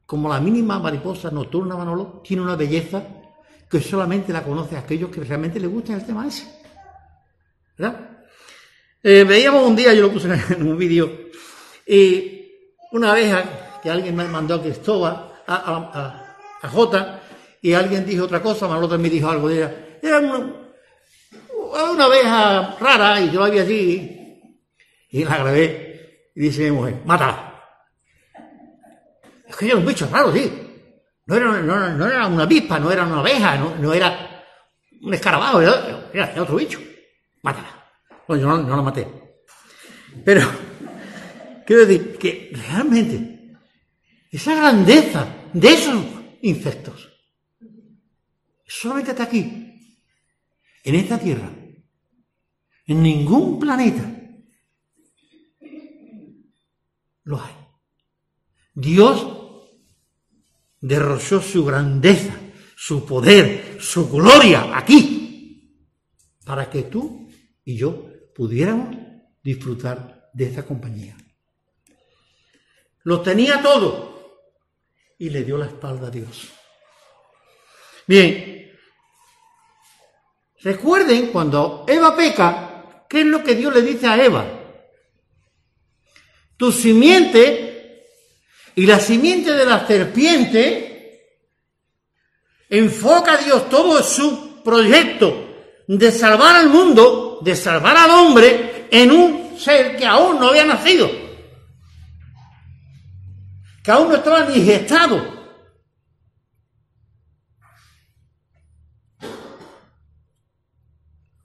como la mínima mariposa nocturna, Manolo, tiene una belleza que solamente la conoce aquellos que realmente les gusta el tema ese. ¿Verdad? Eh, veíamos un día, yo lo puse en un vídeo, y una abeja que alguien me mandó a Cristóbal, a, a, a, Jota, y alguien dijo otra cosa, Manolo me dijo algo ella. Era una, una abeja rara y yo la vi allí y la grabé y dice mi mujer, mátala. Es que era un bicho raro, sí. No era, no, no era una avispa, no era una abeja, no, no era un escarabajo, era, era, otro bicho. Mátala. Bueno, yo no, no la maté. Pero quiero decir que realmente esa grandeza de esos insectos solamente está aquí, en esta tierra, en ningún planeta lo hay. Dios derrochó su grandeza, su poder, su gloria aquí, para que tú y yo pudiéramos disfrutar de esta compañía. Lo tenía todo y le dio la espalda a Dios. Bien, recuerden cuando Eva peca, ¿qué es lo que Dios le dice a Eva? Tu simiente y la simiente de la serpiente enfoca a Dios todo su proyecto de salvar al mundo, de salvar al hombre en un ser que aún no había nacido, que aún no estaba ni gestado.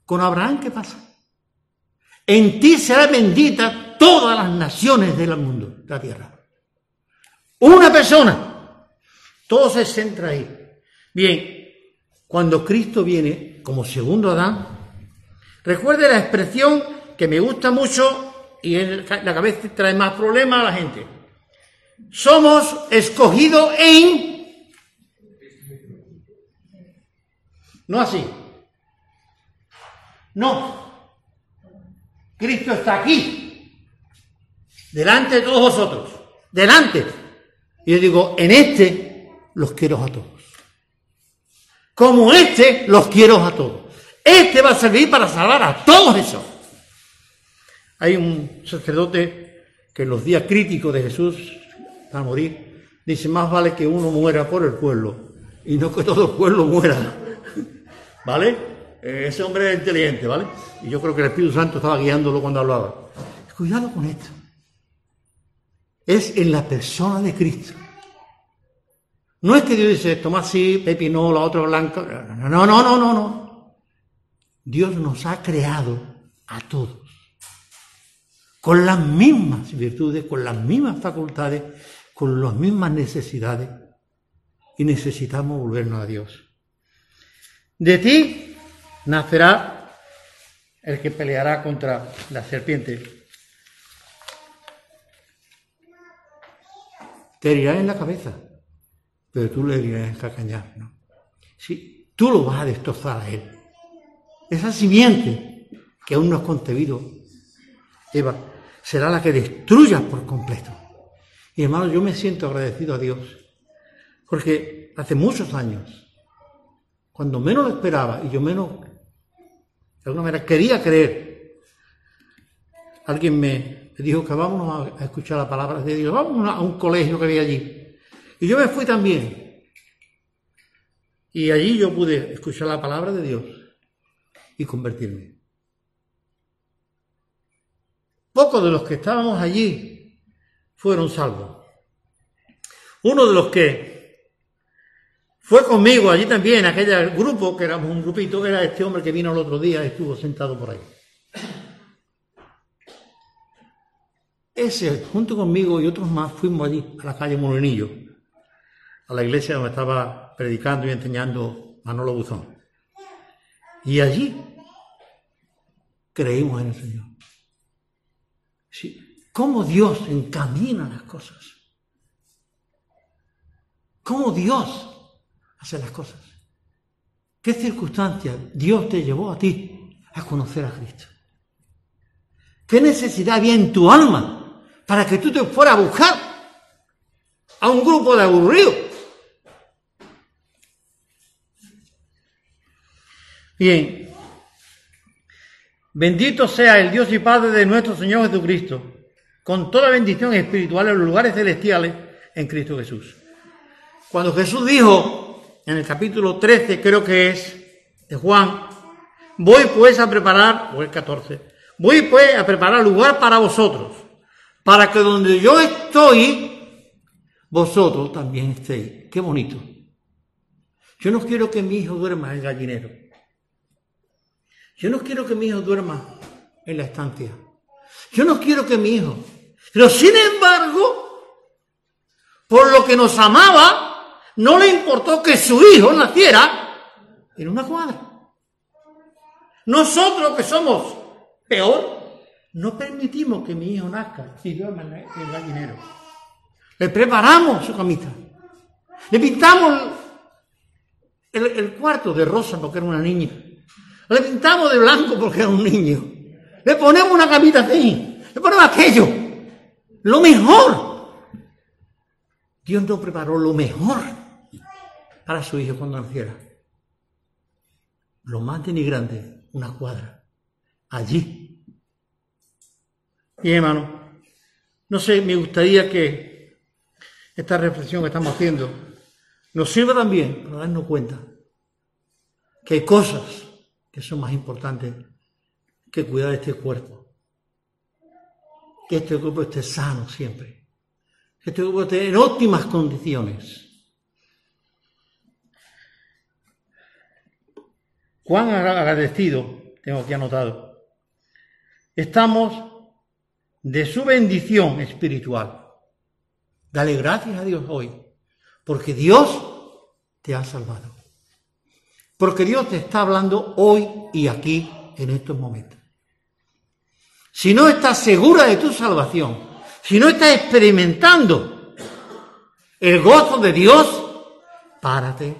Con Abraham, ¿qué pasa? En ti será bendita todas las naciones del mundo, la tierra. Una persona. Todo se centra ahí. Bien, cuando Cristo viene como segundo Adán, recuerde la expresión que me gusta mucho y en la cabeza trae más problemas a la gente. Somos escogidos en... No así. No. Cristo está aquí, delante de todos vosotros, delante. Y yo digo, en este los quiero a todos. Como este los quiero a todos. Este va a servir para salvar a todos esos. Hay un sacerdote que en los días críticos de Jesús, para morir, dice, más vale que uno muera por el pueblo y no que todo el pueblo muera. ¿Vale? Ese hombre es inteligente, ¿vale? Y yo creo que el Espíritu Santo estaba guiándolo cuando hablaba. Cuidado con esto. Es en la persona de Cristo. No es que Dios dice, toma así, Pepi no, la otra blanca. No, no, no, no, no. Dios nos ha creado a todos. Con las mismas virtudes, con las mismas facultades, con las mismas necesidades. Y necesitamos volvernos a Dios. De ti nacerá el que peleará contra la serpiente. Te herirá en la cabeza, pero tú le herirás en el ¿no? Sí, tú lo vas a destrozar a él. Esa simiente que aún no has concebido, Eva, será la que destruya por completo. Y hermano, yo me siento agradecido a Dios, porque hace muchos años, cuando menos lo esperaba y yo menos de alguna manera quería creer. Alguien me dijo que vámonos a escuchar la palabra de Dios, vamos a un colegio que había allí. Y yo me fui también. Y allí yo pude escuchar la palabra de Dios y convertirme. Pocos de los que estábamos allí fueron salvos. Uno de los que fue conmigo allí también, aquel grupo, que éramos un grupito, era este hombre que vino el otro día y estuvo sentado por ahí. Ese, junto conmigo y otros más, fuimos allí, a la calle Molinillo, a la iglesia donde estaba predicando y enseñando Manolo Buzón. Y allí creímos en el Señor. Sí. ¿Cómo Dios encamina las cosas? ¿Cómo Dios hacer las cosas. ¿Qué circunstancias Dios te llevó a ti a conocer a Cristo? ¿Qué necesidad había en tu alma para que tú te fueras a buscar a un grupo de aburridos? Bien, Bendito sea el Dios y Padre de nuestro Señor Jesucristo, con toda bendición espiritual en los lugares celestiales en Cristo Jesús. Cuando Jesús dijo en el capítulo 13, creo que es, de Juan, voy pues a preparar, o el 14, voy pues a preparar lugar para vosotros, para que donde yo estoy, vosotros también estéis. Qué bonito. Yo no quiero que mi hijo duerma en el gallinero. Yo no quiero que mi hijo duerma en la estancia. Yo no quiero que mi hijo. Pero sin embargo, por lo que nos amaba, no le importó que su hijo naciera en una cuadra. Nosotros que somos peor, no permitimos que mi hijo nazca y duerma en el gallinero. Le preparamos su camita. Le pintamos el, el cuarto de rosa porque era una niña. Le pintamos de blanco porque era un niño. Le ponemos una camita así. Le ponemos aquello. Lo mejor. Dios nos preparó lo mejor para su hijo cuando naciera. Lo más denigrante, una cuadra. Allí. Y hermano, no sé, me gustaría que esta reflexión que estamos haciendo nos sirva también para darnos cuenta que hay cosas que son más importantes que cuidar este cuerpo. Que este cuerpo esté sano siempre. Que este cuerpo esté en óptimas condiciones. Cuán agradecido, tengo aquí anotado, estamos de su bendición espiritual. Dale gracias a Dios hoy, porque Dios te ha salvado. Porque Dios te está hablando hoy y aquí, en estos momentos. Si no estás segura de tu salvación, si no estás experimentando el gozo de Dios, párate.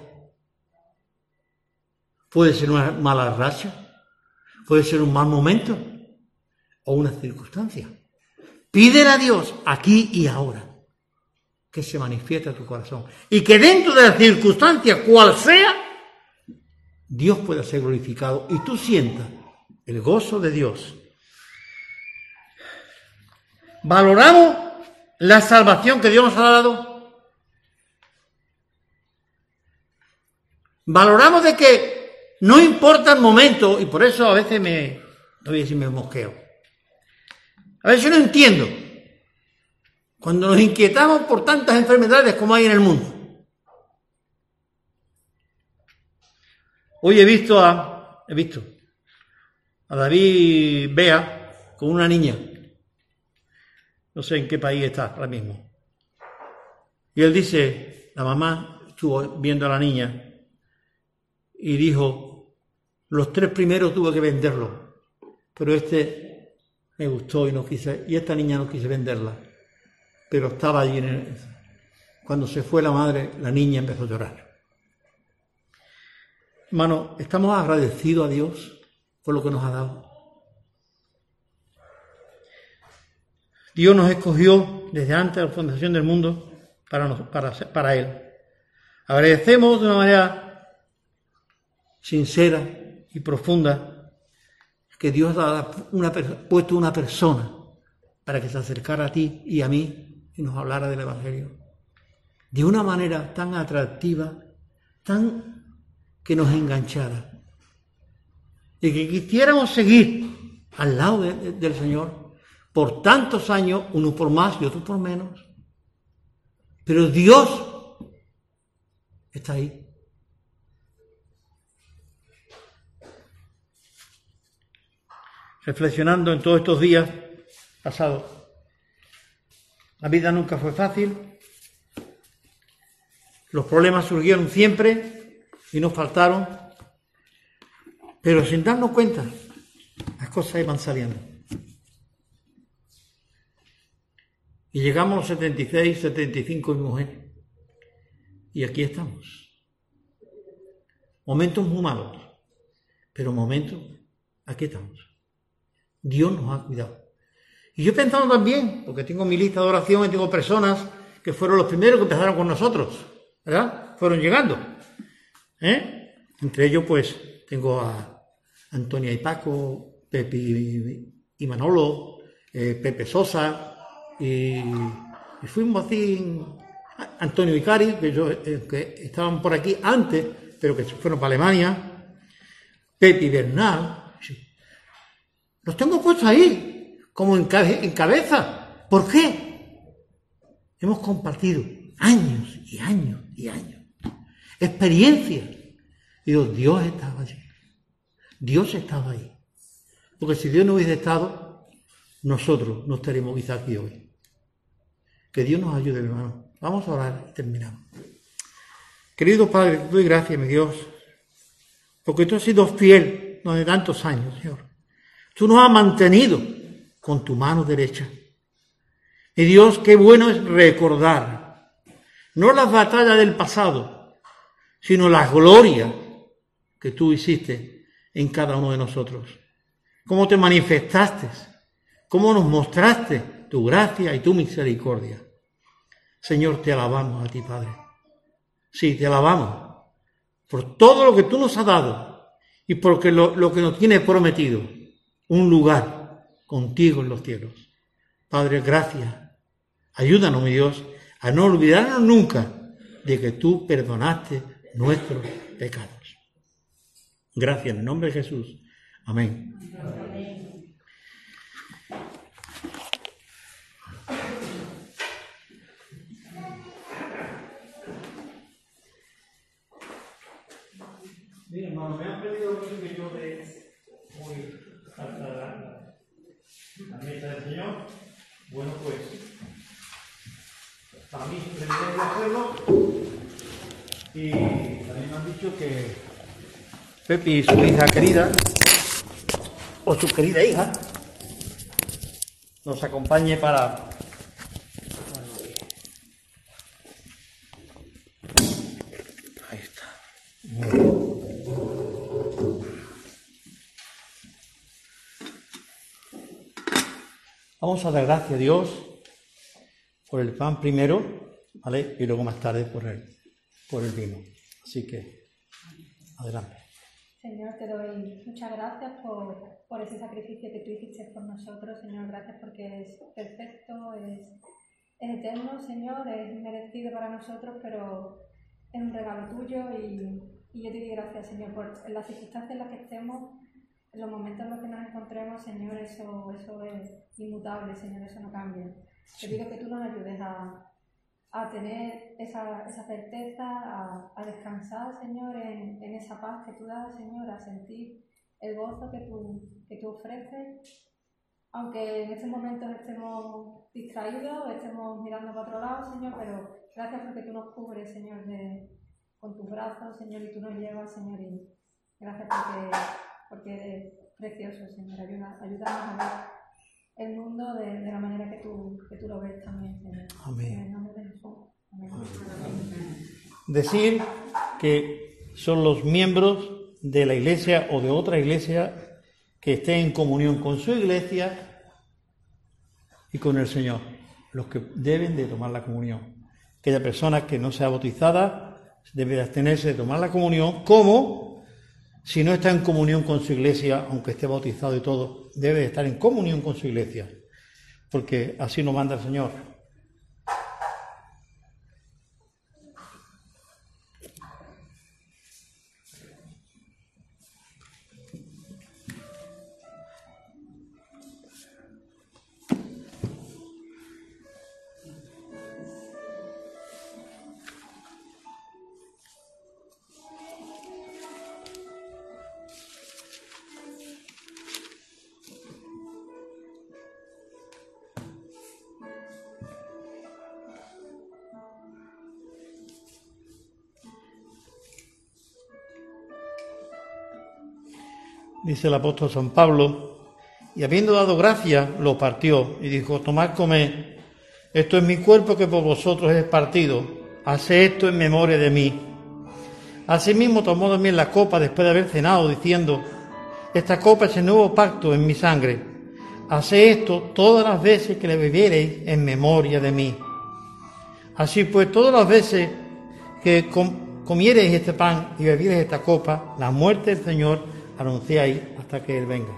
Puede ser una mala racha, puede ser un mal momento o una circunstancia. Pídele a Dios aquí y ahora que se manifieste tu corazón y que dentro de la circunstancia cual sea, Dios pueda ser glorificado y tú sientas el gozo de Dios. ¿Valoramos la salvación que Dios nos ha dado? Valoramos de que no importa el momento, y por eso a veces me, no voy a decir me mosqueo, a veces no entiendo, cuando nos inquietamos por tantas enfermedades como hay en el mundo. Hoy he visto a, he visto a David Bea con una niña. No sé en qué país está ahora mismo. Y él dice, la mamá estuvo viendo a la niña y dijo, los tres primeros tuve que venderlo, pero este me gustó y no quise, y esta niña no quise venderla. Pero estaba allí en el, cuando se fue la madre, la niña empezó a llorar. Hermano, estamos agradecidos a Dios por lo que nos ha dado. Dios nos escogió desde antes de la fundación del mundo para, para, Él. Agradecemos de una manera sincera y profunda que Dios ha puesto una persona para que se acercara a ti y a mí y nos hablara del Evangelio. De una manera tan atractiva, tan que nos enganchara. Y que quisiéramos seguir al lado de, del Señor por tantos años, unos por más y otros por menos. Pero Dios está ahí. Reflexionando en todos estos días pasados. La vida nunca fue fácil. Los problemas surgieron siempre y nos faltaron. Pero sin darnos cuenta, las cosas iban saliendo. Y llegamos a los 76, 75 y mujer. Y aquí estamos. Momentos muy malos, pero momentos, aquí estamos. Dios nos ha cuidado. Y yo he pensado también, porque tengo mi lista de oración y tengo personas que fueron los primeros que empezaron con nosotros, ¿verdad? Fueron llegando. ¿eh? Entre ellos, pues, tengo a Antonia y Paco, Pepe y Manolo, eh, Pepe Sosa, y, fuimos así, Antonio Vicari, que, yo, eh, que estaban por aquí antes, pero que se fueron para Alemania, Pepe Bernal, los tengo puestos ahí, como en, cabeza. ¿Por qué? Hemos compartido años y años y años, experiencias. Y Dios estaba allí. Dios estaba ahí. Porque si Dios no hubiese estado, nosotros no estaríamos quizás aquí hoy. Que Dios nos ayude, hermano. Vamos a orar y terminamos. Querido Padre, doy gracias, mi Dios, porque tú has sido fiel durante tantos años, Señor. Tú nos has mantenido con tu mano derecha. Y Dios, qué bueno es recordar, no las batallas del pasado, sino las glorias que tú hiciste en cada uno de nosotros cómo te manifestaste, cómo nos mostraste tu gracia y tu misericordia. Señor, te alabamos a ti, Padre. Sí, te alabamos por todo lo que tú nos has dado y por lo, lo que nos tienes prometido, un lugar contigo en los cielos. Padre, gracias. Ayúdanos, mi Dios, a no olvidarnos nunca de que tú perdonaste nuestros pecados. Gracias en el nombre de Jesús. Amén. Bien, hermano, me han pedido que yo de hoy a la, la mesa del Señor. Bueno, pues, para mí siempre me hacerlo. Y también me han dicho que Pepi, su hija querida, o su querida hija nos acompañe para Ahí está. Vamos a dar gracias a Dios por el pan primero, ¿vale? Y luego más tarde por el, por el vino. Así que, adelante. Señor, te doy muchas gracias por, por, ese sacrificio que tú hiciste por nosotros. Señor, gracias porque es perfecto, es, es eterno, Señor, es merecido para nosotros, pero es un regalo tuyo y, y yo te doy gracias, Señor, por las circunstancias en las que estemos, en los momentos en los que nos encontremos, Señor, eso, eso es inmutable, Señor, eso no cambia. Te pido que tú nos ayudes a, a tener esa, esa certeza, a, a, descansar, Señor, en, en, esa paz que tú das, Señor, a sentir el gozo que tú, que tú ofreces. Aunque en estos momentos estemos distraídos, estemos mirando para otro lado, Señor, pero gracias porque tú nos cubres, Señor, de, con tus brazos, Señor, y tú nos llevas, Señor, y gracias porque, porque eres precioso, Señor. Ayuda, ayúdanos a ver el mundo de, de, la manera que tú, que tú lo ves también, Señor. Amén. Decir que son los miembros de la iglesia o de otra iglesia que estén en comunión con su iglesia y con el Señor, los que deben de tomar la comunión. Aquella persona que no sea bautizada debe de abstenerse de tomar la comunión, como si no está en comunión con su iglesia, aunque esté bautizado y todo, debe de estar en comunión con su iglesia, porque así nos manda el Señor. Dice el apóstol San Pablo, y habiendo dado gracia, lo partió y dijo, tomad, comed, esto es mi cuerpo que por vosotros es partido, hace esto en memoria de mí. Asimismo tomó también la copa después de haber cenado, diciendo, esta copa es el nuevo pacto en mi sangre, hace esto todas las veces que le bebiereis en memoria de mí. Así pues, todas las veces que comiereis este pan y bebiereis esta copa, la muerte del Señor, anunciáis hasta que Él venga.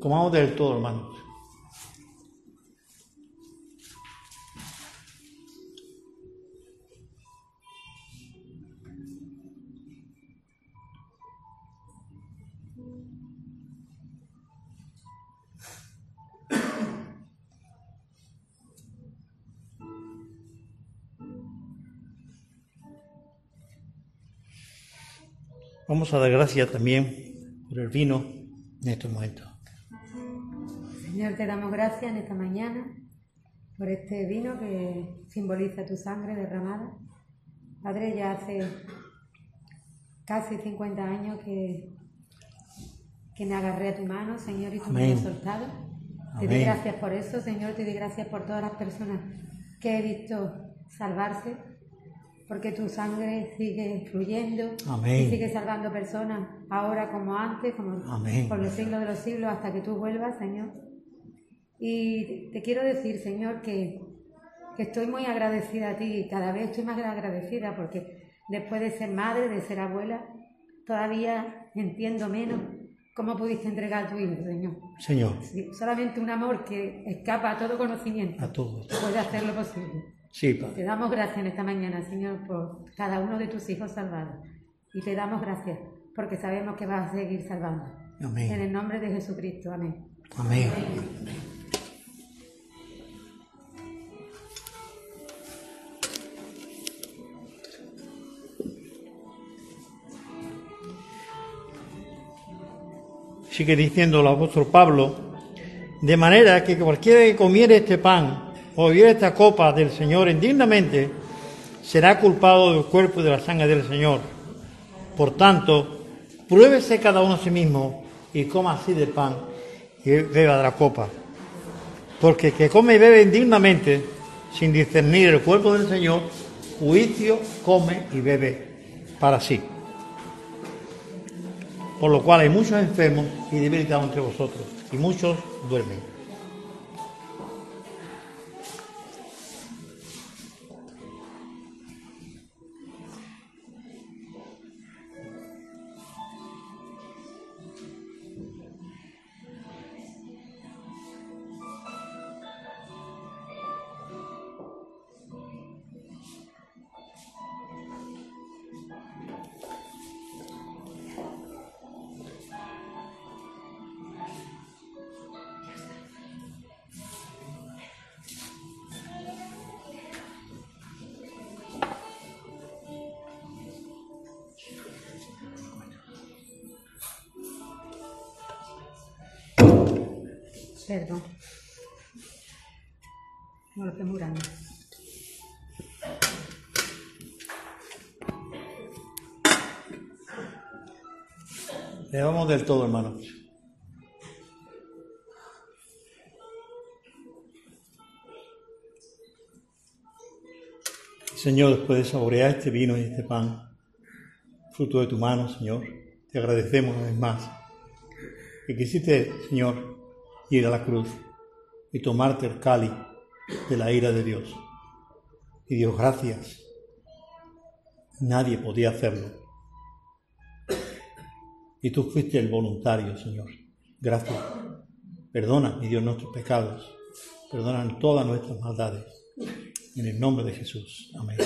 Comamos del todo, hermanos. Vamos a dar gracias también por el vino en estos momentos. Señor, te damos gracias en esta mañana por este vino que simboliza tu sangre derramada. Padre, ya hace casi 50 años que, que me agarré a tu mano, Señor, y tú me has soltado. Te doy gracias por eso, Señor, te doy gracias por todas las personas que he visto salvarse porque tu sangre sigue fluyendo y sigue salvando personas ahora como antes, como por los siglos de los siglos, hasta que tú vuelvas, Señor. Y te quiero decir, Señor, que, que estoy muy agradecida a ti, cada vez estoy más agradecida porque después de ser madre, de ser abuela, todavía entiendo menos cómo pudiste entregar a tu hijo, Señor. Señor. solamente un amor que escapa a todo conocimiento a todo. puede hacer lo posible. Te damos gracias en esta mañana, Señor, por cada uno de tus hijos salvados. Y te damos gracias porque sabemos que vas a seguir salvando. Amén. En el nombre de Jesucristo. Amén. Amén. Sigue diciendo el apóstol Pablo, de manera que cualquiera que comiere este pan o beber esta copa del Señor indignamente, será culpado del cuerpo y de la sangre del Señor. Por tanto, pruébese cada uno a sí mismo y coma así del pan y beba de la copa. Porque que come y bebe indignamente, sin discernir el cuerpo del Señor, juicio come y bebe para sí. Por lo cual hay muchos enfermos y debilitados entre vosotros, y muchos duermen. Perdón. No lo estoy murando. Le vamos del todo, hermano. Señor, después de saborear este vino y este pan, fruto de tu mano, Señor, te agradecemos una vez más que quisiste, Señor, ir a la cruz y tomarte el cáliz de la ira de Dios. Y Dios, gracias. Nadie podía hacerlo. Y tú fuiste el voluntario, Señor. Gracias. Perdona, mi Dios, nuestros pecados. Perdona todas nuestras maldades. En el nombre de Jesús. Amén.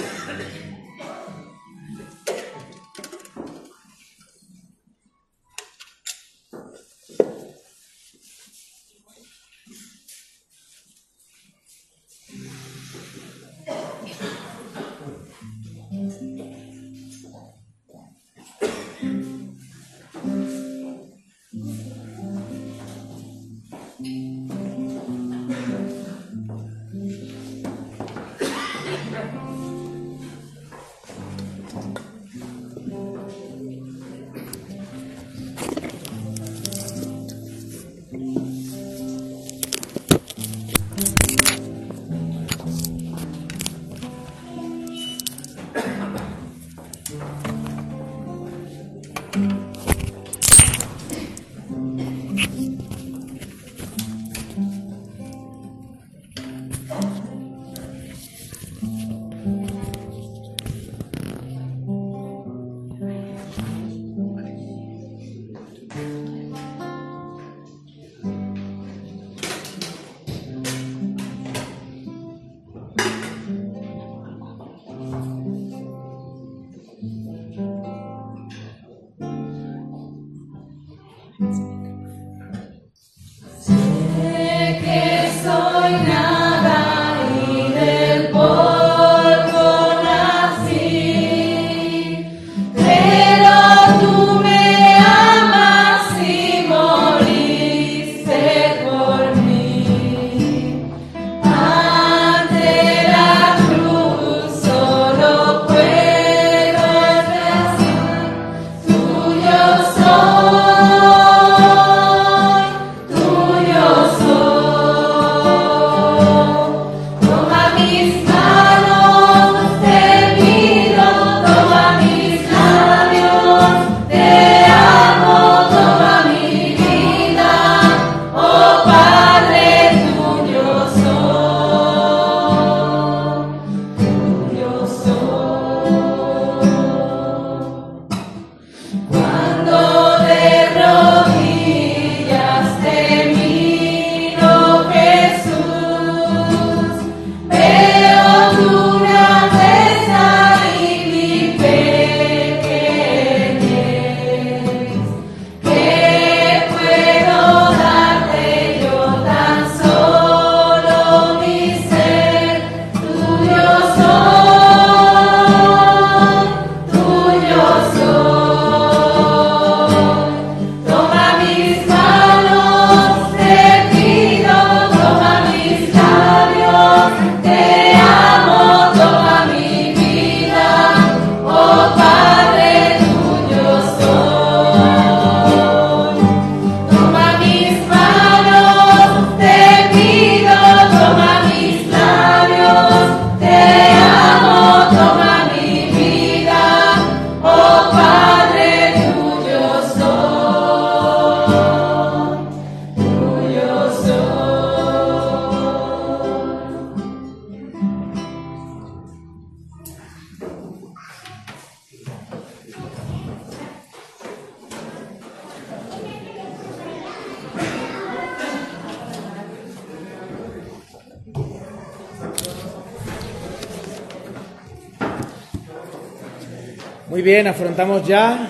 Ya,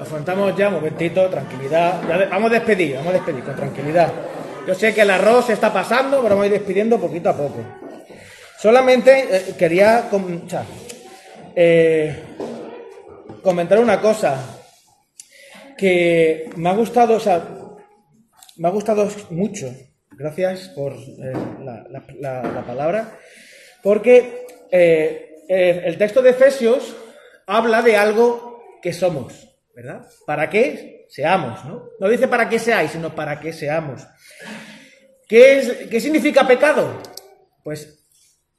afrontamos ya, un momentito, tranquilidad. Vamos a despedir, vamos a despedir con tranquilidad. Yo sé que el arroz se está pasando, pero vamos a ir despidiendo poquito a poco. Solamente eh, quería eh, comentar una cosa que me ha gustado, o sea, me ha gustado mucho. Gracias por eh, la, la- la- la palabra. Porque el texto de Efesios habla de algo que somos, ¿verdad? ¿Para qué seamos? ¿no? no dice para qué seáis, sino para qué seamos. ¿Qué, es, qué significa pecado? Pues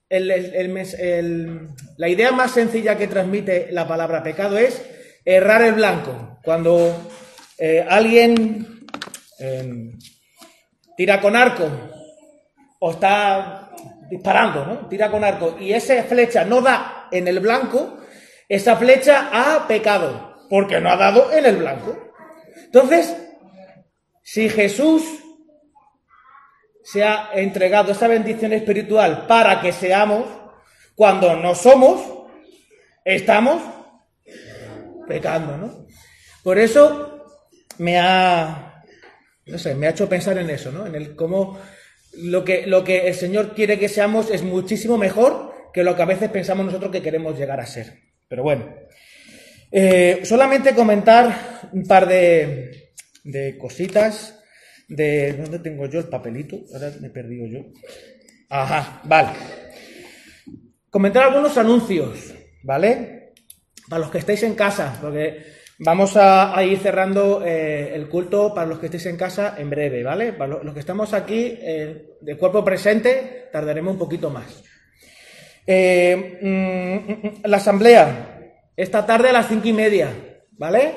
el- el- el la idea más sencilla que transmite la palabra pecado es errar el blanco. Cuando eh, alguien eh, tira con arco o está disparando, ¿no? Tira con arco y esa flecha no da en el blanco, esa flecha ha pecado porque no ha dado en el blanco. Entonces, si Jesús se ha entregado esta bendición espiritual para que seamos, cuando no somos, estamos pecando, ¿no? Por eso me ha, no sé, me ha hecho pensar en eso, ¿no? En el cómo lo que, lo que el Señor quiere que seamos es muchísimo mejor que lo que a veces pensamos nosotros que queremos llegar a ser. Pero bueno, eh, solamente comentar un par de, de cositas. De, ¿Dónde tengo yo el papelito? Ahora me he perdido yo. Ajá, vale. Comentar algunos anuncios, ¿vale? Para los que estáis en casa, porque vamos a, ir cerrando eh, el culto para los que estéis en casa en breve, ¿vale? Para lo- los que estamos aquí eh, de cuerpo presente, tardaremos un poquito más. Eh, mm, mm, mm, la asamblea, esta tarde a las cinco y media, ¿vale?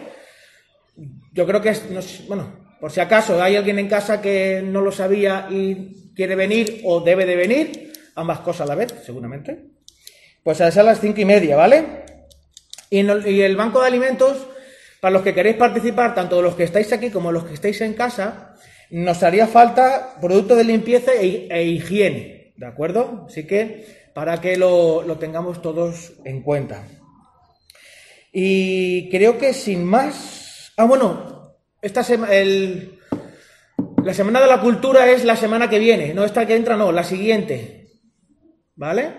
Yo creo que es, no sé, bueno, por si acaso hay alguien en casa que no lo sabía y quiere venir o debe de venir, ambas cosas a la vez, seguramente. Pues a las cinco y media, ¿vale? Y, no- y el banco de alimentos, para los que queréis participar, tanto los que estáis aquí como los que estáis en casa, nos haría falta productos de limpieza e, e higiene, ¿de acuerdo? Así que para que lo, lo tengamos todos en cuenta. Y creo que sin más. Ah, bueno, esta el, la Semana de la Cultura es la semana que viene, no esta que entra, no, la siguiente. ¿Vale?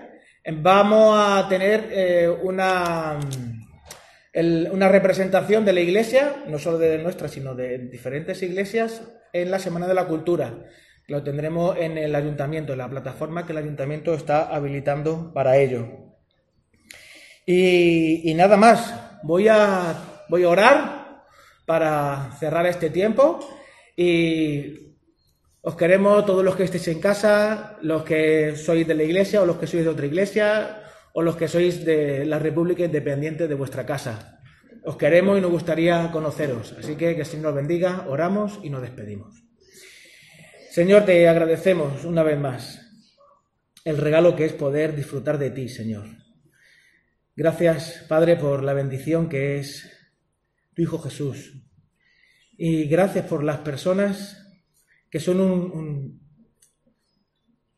Vamos a tener eh, una, el- una representación de la iglesia, no solo de nuestra, sino de diferentes iglesias, en la Semana de la Cultura. Lo tendremos en el ayuntamiento, en la plataforma que el ayuntamiento está habilitando para ello. Y, nada más, voy a, voy a orar para cerrar este tiempo y os queremos todos los que estéis en casa, los que sois de la iglesia o los que sois de otra iglesia o los que sois de la República Independiente de vuestra casa. Os queremos y nos gustaría conoceros. Así que que el Señor nos bendiga, oramos y nos despedimos. Señor, te agradecemos una vez más el regalo que es poder disfrutar de ti, Señor. Gracias, Padre, por la bendición que es tu Hijo Jesús. Y gracias por las personas que son un- un-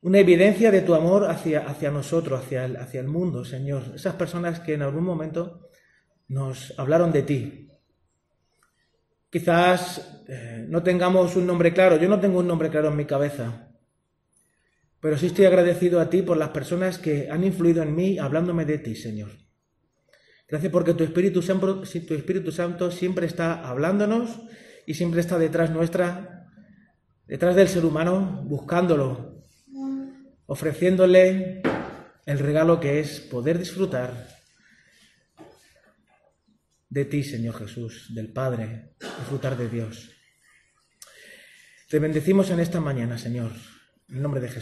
una evidencia de tu amor hacia, nosotros, hacia el mundo, Señor. Esas personas que en algún momento nos hablaron de ti. Quizás eh, no tengamos un nombre claro, yo no tengo un nombre claro en mi cabeza, pero sí estoy agradecido a ti por las personas que han influido en mí hablándome de ti, Señor. Gracias porque tu Espíritu Santo, tu Espíritu Santo siempre está hablándonos y siempre está detrás nuestra, detrás del ser humano, buscándolo, ofreciéndole el regalo que es poder disfrutar de ti, Señor Jesús, del Padre, disfrutar de Dios. Te bendecimos en esta mañana, Señor, en el nombre de Jesús.